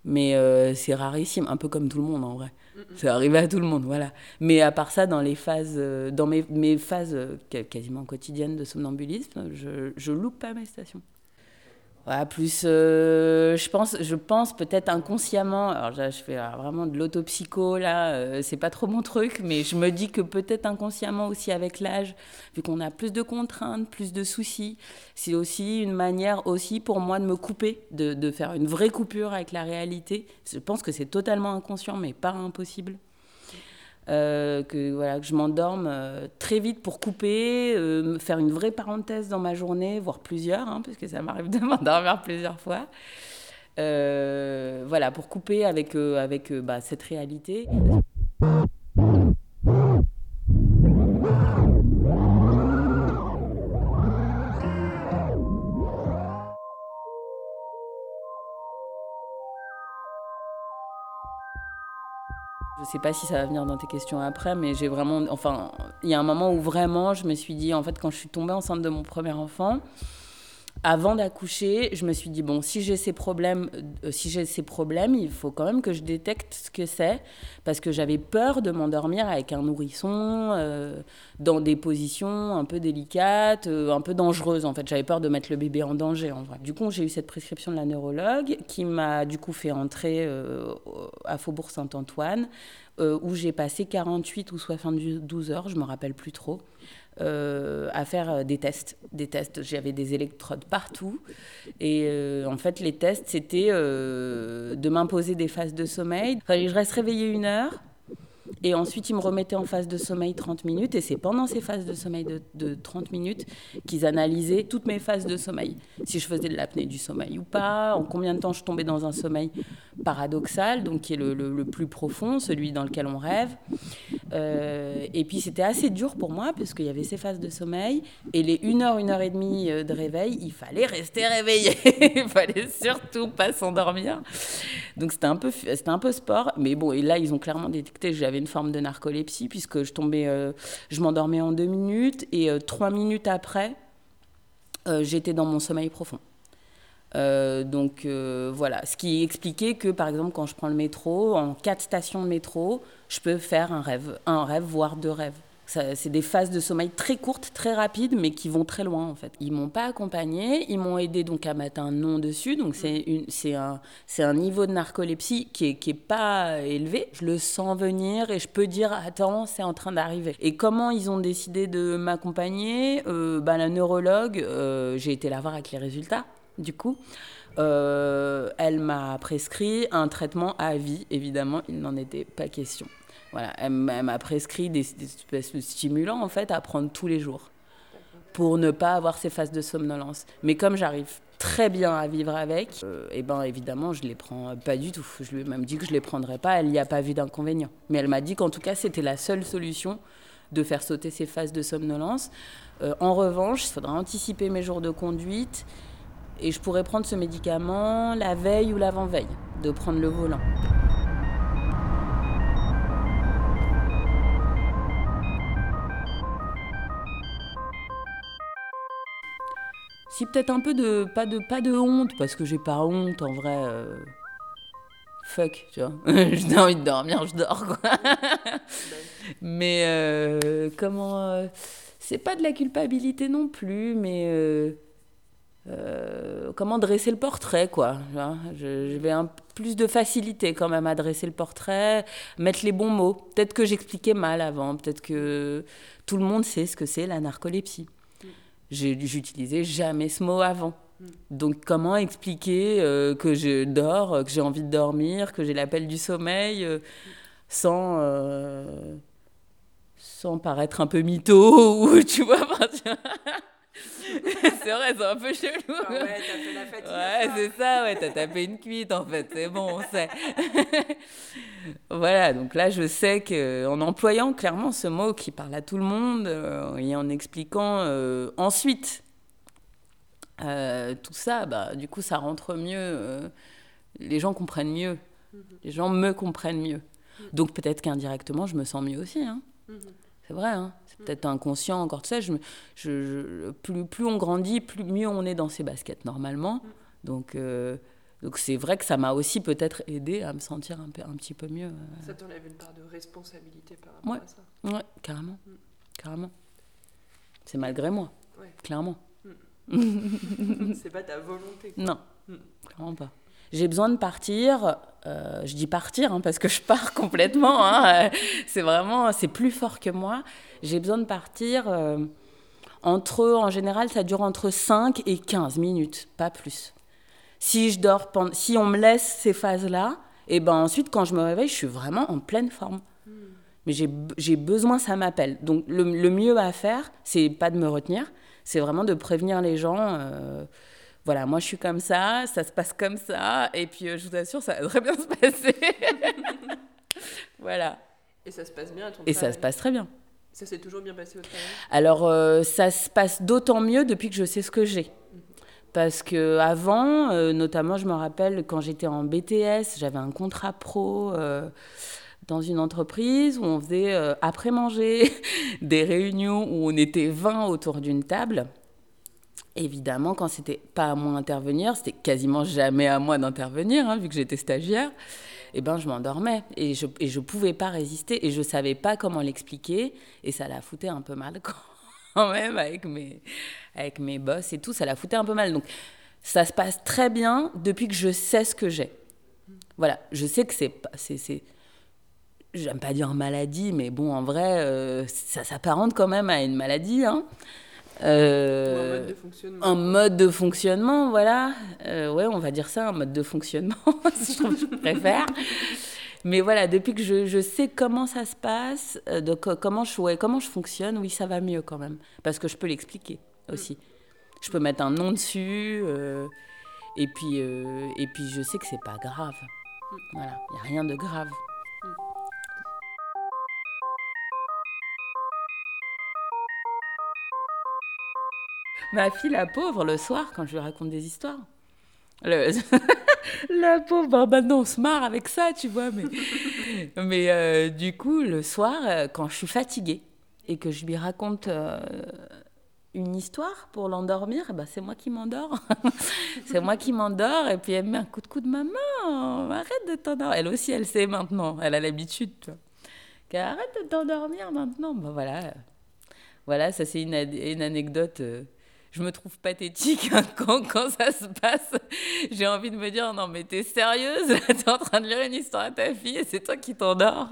Mais euh, c'est rarissime, un peu comme tout le monde en vrai. C'est arrivé à tout le monde, voilà. Mais à part ça, dans les phases, euh, dans mes, mes phases euh, qua- quasiment quotidiennes de somnambulisme, je, je loupe pas mes stations. Plus, euh, je pense, je pense peut-être inconsciemment. Alors je fais euh, vraiment de l'autopsycho là, euh, c'est pas trop mon truc, mais je me dis que peut-être inconsciemment aussi avec l'âge, vu qu'on a plus de contraintes, plus de soucis, c'est aussi une manière aussi pour moi de me couper, de faire une vraie coupure avec la réalité. Je pense que c'est totalement inconscient, mais pas impossible. Euh, que voilà que je m'endorme euh, très vite pour couper, euh, faire une vraie parenthèse dans ma journée, voire plusieurs, hein, parce que ça m'arrive de m'endormir plusieurs fois. Voilà pour couper avec avec bah, cette réalité. Sais pas si ça va venir dans tes questions après, mais j'ai vraiment. Enfin, il y a un moment où vraiment je me suis dit, en fait, quand je suis tombée enceinte de mon premier enfant, avant d'accoucher, je me suis dit bon, si j'ai ces problèmes, euh, si j'ai ces problèmes, il faut quand même que je détecte ce que c'est, parce que j'avais peur de m'endormir avec un nourrisson euh, dans des positions un peu délicates, euh, un peu dangereuses. En fait, j'avais peur de mettre le bébé en danger. En vrai. Du coup, j'ai eu cette prescription de la neurologue qui m'a du coup fait entrer à Faubourg Saint-Antoine, où j'ai passé 48 ou 72 heures, je me rappelle plus trop. Euh, à faire euh, des tests. Des tests, j'avais des électrodes partout. Et euh, en fait, les tests, c'était de m'imposer des phases de sommeil. Il fallait que je reste réveillée une heure. Et ensuite, ils me remettaient en phase de sommeil 30 minutes. Et c'est pendant ces phases de sommeil de, 30 minutes qu'ils analysaient toutes mes phases de sommeil. Si je faisais de l'apnée du sommeil ou pas, en combien de temps je tombais dans un sommeil paradoxal, donc qui est le, plus profond, celui dans lequel on rêve. Euh, et puis c'était assez dur pour moi parce qu'il y avait ces phases de sommeil et les 1 heure, 1 heure et demie euh, de réveil, il fallait rester réveillé. il fallait surtout pas s'endormir. Donc c'était un peu un peu sport, mais bon et là ils ont clairement détecté que j'avais une forme de narcolepsie puisque je tombais euh, je m'endormais en deux minutes et trois minutes après j'étais dans mon sommeil profond. Euh, donc euh, voilà, ce qui expliquait que par exemple quand je prends le métro, en quatre stations de métro, je peux faire un rêve, un rêve, voire deux rêves. C'est des phases de sommeil très courtes, très rapides, mais qui vont très loin en fait. Ils m'ont pas accompagné, ils m'ont aidé donc à mettre un nom dessus. Donc c'est un, un niveau de narcolepsie qui est, qui est pas élevé. Je le sens venir et je peux dire attends, c'est en train d'arriver. Et comment ils ont décidé de m'accompagner? Euh, bah, La neurologue, j'ai été la voir avec les résultats du coup. Euh, elle m'a prescrit un traitement à vie, évidemment, il n'en était pas question. Elle, m'a prescrit des, espèces de stimulants, en fait, à prendre tous les jours pour ne pas avoir ces phases de somnolence. Mais comme j'arrive très bien à vivre avec, et euh, eh ben évidemment, je les prends pas du tout. Je lui ai même dit que je les prendrais pas, elle n'y a pas vu d'inconvénient. Mais elle m'a dit qu'en tout cas, c'était la seule solution de faire sauter ces phases de somnolence. Euh, en revanche, il faudra anticiper mes jours de conduite et je pourrais prendre ce médicament la veille ou l'avant-veille de prendre le volant. Si peut-être un peu de pas de pas de honte parce que j'ai pas honte en vrai. Euh, fuck, tu vois. j'ai envie de dormir, je dors quoi. mais euh, comment euh, c'est pas de la culpabilité non plus, mais comment dresser le portrait, quoi. Je, vais un plus de facilité quand même à dresser le portrait, mettre les bons mots. Peut-être que j'expliquais mal avant, peut-être que tout le monde sait ce que c'est la narcolepsie. J'utilisais jamais ce mot avant. Donc comment expliquer euh, que je dors, que j'ai envie de dormir, que j'ai l'appel du sommeil, euh, sans sans paraître un peu mytho ou tu vois. c'est vrai, c'est un peu chelou. Ah ouais, t'as fait la fatigue. Ouais, c'est ça, ouais, t'as tapé une cuite en fait, c'est bon, on sait. voilà, donc là, je sais qu'en employant clairement ce mot qui parle à tout le monde euh, et en expliquant euh, ensuite euh, tout ça, bah, du coup, ça rentre mieux. les gens comprennent mieux. Mhm. Les gens me comprennent mieux. Mhm. Donc peut-être qu'indirectement, je me sens mieux aussi. Hein. Mhm. C'est vrai, hein c'est peut-être inconscient encore de ça. Je, je, plus, plus on grandit, plus mieux on est dans ses baskets normalement. Mm. Donc, euh, donc c'est vrai que ça m'a aussi peut-être aidé à me sentir un, peu, un petit peu mieux. Euh. Ça t'enlève une part de responsabilité par rapport à ça. Ouais, carrément. Mm. Carrément. C'est malgré moi, clairement. Mm. c'est pas ta volonté. Non, clairement pas j'ai besoin de partir. Euh, je dis partir hein, parce que je pars complètement. Hein. c'est vraiment, c'est plus fort que moi. J'ai besoin de partir. Euh, entre, en général, ça dure entre 5 et 15 minutes, pas plus. Si je dors, pendant, si on me laisse ces phases-là, et ben ensuite, quand je me réveille, je suis vraiment en pleine forme. Mais j'ai besoin, ça m'appelle. Donc le, le, mieux à faire, c'est pas de me retenir, c'est vraiment de prévenir les gens. Euh, voilà, moi je suis comme ça, ça se passe comme ça, et puis euh, je vous assure, ça va très bien se passer. voilà. Et ça se passe bien à ton Et ça se passe très bien. Ça s'est toujours bien passé au travail? Alors, euh, ça se passe d'autant mieux depuis que je sais ce que j'ai. Mhm. Parce que avant, euh, notamment, je me rappelle quand j'étais en BTS, j'avais un contrat pro dans une entreprise où on faisait après manger des réunions où on était 20 autour d'une table. Évidemment, quand c'était pas à moi d'intervenir, c'était quasiment jamais à moi d'intervenir, hein, vu que j'étais stagiaire, et eh ben je m'endormais et je, pouvais pas résister et je savais pas comment l'expliquer et ça la foutait un peu mal quand même avec mes, avec mes boss et tout, ça la foutait un peu mal. Donc ça se passe très bien depuis que je sais ce que j'ai. Voilà, je sais que c'est c'est j'aime pas dire maladie, mais bon, en vrai, euh, ça s'apparente quand même à une maladie. Hein. Euh, un mode de fonctionnement. Un mode de fonctionnement, voilà. Euh, ouais, on va dire ça, un mode de fonctionnement, je préfère. Mais voilà, depuis que je, je, sais comment ça se passe, de, comment, je, ouais, comment je fonctionne, oui, ça va mieux quand même. Parce que je peux l'expliquer aussi. Je peux mettre un nom dessus. et, puis, et puis, je sais que c'est pas grave. Voilà, il n'y a rien de grave. Ma fille, la pauvre, le soir, quand je lui raconte des histoires, la pauvre, bah, maintenant on se marre avec ça, tu vois, mais, mais euh, du coup, le soir, euh, quand je suis fatiguée et que je lui raconte euh, une histoire pour l'endormir, bah, c'est moi qui m'endors. c'est moi qui m'endors et puis elle me met un coup de coude, maman, arrête de t'endormir. Elle aussi, elle sait maintenant, elle a l'habitude. Arrête de t'endormir maintenant. Bah, voilà. Voilà, ça c'est une, une anecdote je me trouve pathétique hein, quand, ça se passe. J'ai envie de me dire non mais t'es sérieuse T'es en train de lire une histoire à ta fille et c'est toi qui t'endors.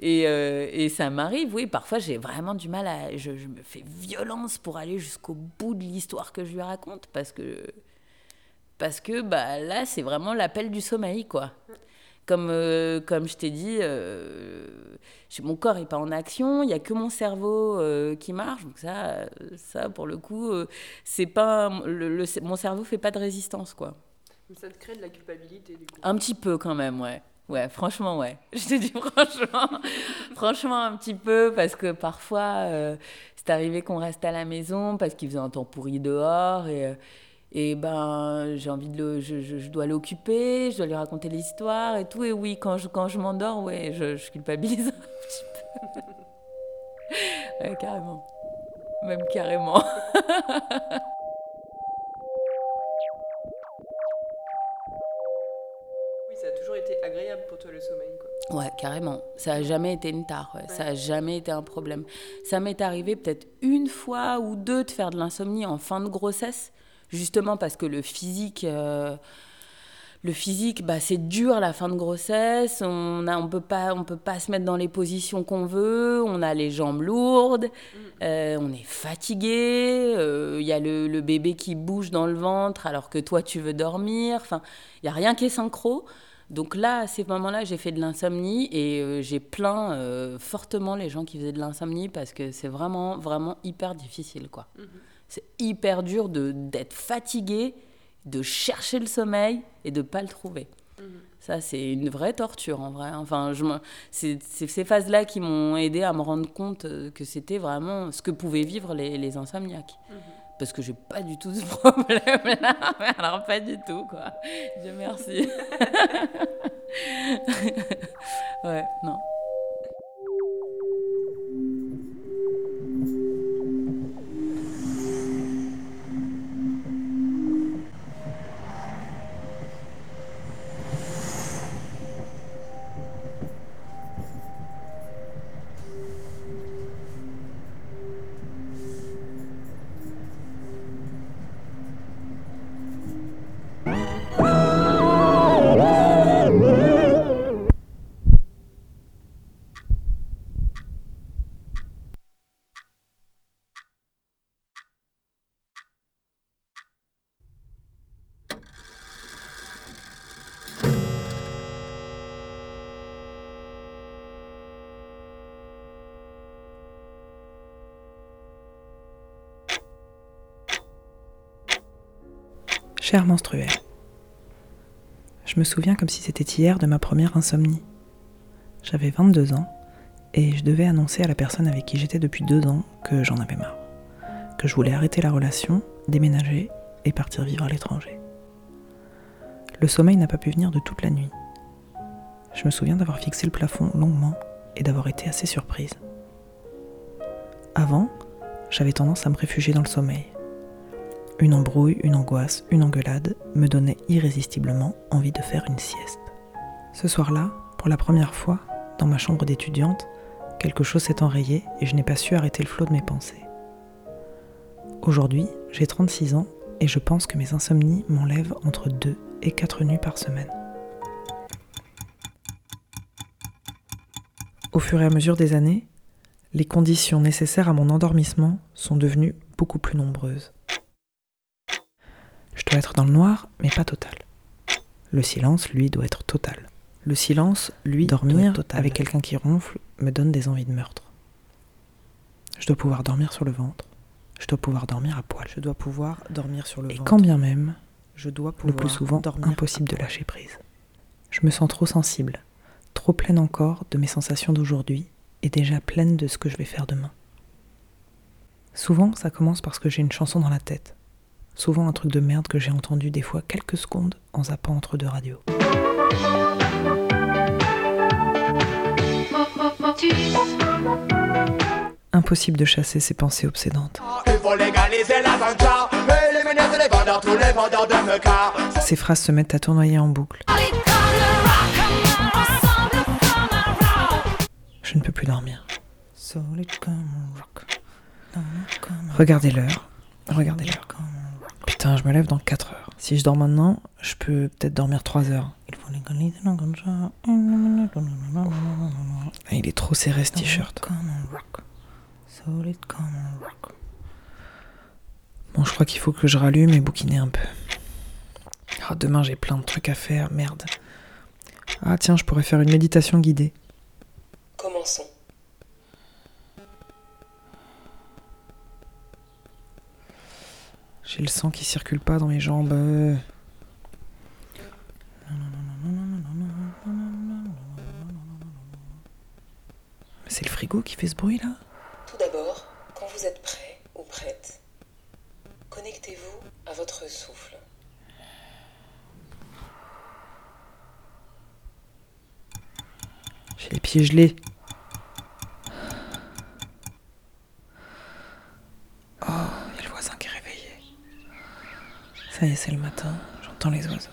Et, euh, et, ça m'arrive, oui, parfois j'ai vraiment du mal à... Je, je, me fais violence pour aller jusqu'au bout de l'histoire que je lui raconte parce que... Parce que bah, là, c'est vraiment l'appel du sommeil, quoi. Comme, euh, comme je t'ai dit, euh, mon corps n'est pas en action, il n'y a que mon cerveau euh, qui marche. Donc ça, ça pour le coup, c'est pas le, mon cerveau fait pas de résistance, quoi. Ça te crée de la culpabilité, du coup Un petit peu quand même, ouais. Ouais, franchement, ouais. Je te dis franchement, franchement un petit peu, parce que parfois, c'est arrivé qu'on reste à la maison parce qu'il faisait un temps pourri dehors et et ben, j'ai envie de le, je, je, dois l'occuper, je dois lui raconter l'histoire et tout. Et oui, quand je, quand je m'endors, ouais, je, je, culpabilise un petit peu. ouais, carrément. Même carrément. oui, ça a toujours été agréable pour toi le sommeil, quoi. Ouais, carrément. Ça n'a jamais été une tare, ouais. ça n'a jamais été un problème. Ça m'est arrivé peut-être une fois ou deux de faire de l'insomnie en fin de grossesse justement parce que le physique euh, le physique, bah, c'est dur la fin de grossesse. On a, on peut pas, on peut pas se mettre dans les positions qu'on veut. On a les jambes lourdes. Mm. Euh, on est fatigué. Il euh, y a le, le, bébé qui bouge dans le ventre alors que toi tu veux dormir. Enfin, il y a rien qui est synchro. Donc là, à ces moments-là, j'ai fait de l'insomnie et j'ai plaint fortement les gens qui faisaient de l'insomnie parce que c'est vraiment, vraiment hyper difficile, quoi. Mm-hmm. C'est hyper dur d'être fatigué, de chercher le sommeil et de pas le trouver. Mhm. Ça, c'est une vraie torture en vrai. Enfin, c'est ces phases-là qui m'ont aidé à me rendre compte euh, que c'était vraiment ce que pouvaient vivre les, les insomniaques. Mhm. Parce que j'ai pas du tout ce problème-là. Alors, pas du tout, quoi. Dieu merci. ouais, non. Me souviens comme si c'était hier de ma première insomnie. J'avais 22 ans et je devais annoncer à la personne avec qui j'étais depuis deux ans que j'en avais marre, que je voulais arrêter la relation, déménager et partir vivre à l'étranger. Le sommeil n'a pas pu venir de toute la nuit. Je me souviens d'avoir fixé le plafond longuement et d'avoir été assez surprise. Avant, j'avais tendance à me réfugier dans le sommeil. Une embrouille, une angoisse, une engueulade me donnaient irrésistiblement envie de faire une sieste. Ce soir-là, pour la première fois, dans ma chambre d'étudiante, quelque chose s'est enrayé et je n'ai pas su arrêter le flot de mes pensées. Aujourd'hui, j'ai 36 ans et je pense que mes insomnies m'enlèvent entre 2 et 4 nuits par semaine. Au fur et à mesure des années, les conditions nécessaires à mon endormissement sont devenues beaucoup plus nombreuses. Je dois être dans le noir, mais pas total. Le silence, lui, doit être total. Le silence, lui, dormir avec quelqu'un qui ronfle, me donne des envies de meurtre. Je dois pouvoir dormir sur le ventre. Je dois pouvoir dormir à poil. Je dois pouvoir dormir sur le Et quand bien même, je dois pouvoir le plus souvent, impossible de lâcher prise. Je me sens trop sensible, trop pleine encore de mes sensations d'aujourd'hui et déjà pleine de ce que je vais faire demain. Souvent, ça commence parce que j'ai une chanson dans la tête. Souvent un truc de merde que j'ai entendu des fois quelques secondes en zappant entre deux radios. Impossible de chasser ces pensées obsédantes. Ces phrases se mettent à tournoyer en boucle. Je ne peux plus dormir. Regardez l'heure. Regardez l'heure. Putain, je me lève dans 4 heures. Si je dors maintenant, je peux peut-être dormir 3 heures. Il est trop serré ce t-shirt. Bon, je crois qu'il faut que je rallume et bouquiner un peu. Ah, demain j'ai plein de trucs à faire, merde. Ah tiens, je pourrais faire une méditation guidée. Commençons. J'ai le sang qui circule pas dans mes jambes. C'est le frigo qui fait ce bruit là? Tout d'abord, quand vous êtes prêt ou prête, connectez-vous à votre souffle. J'ai les pieds gelés. Oh, il y a le voisin qui est réveillé. Ça y est, c'est le matin, j'entends les oiseaux.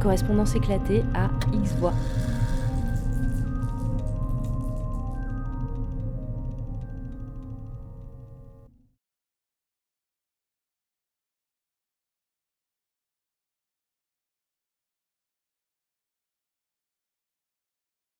Correspondance éclatée à X voix.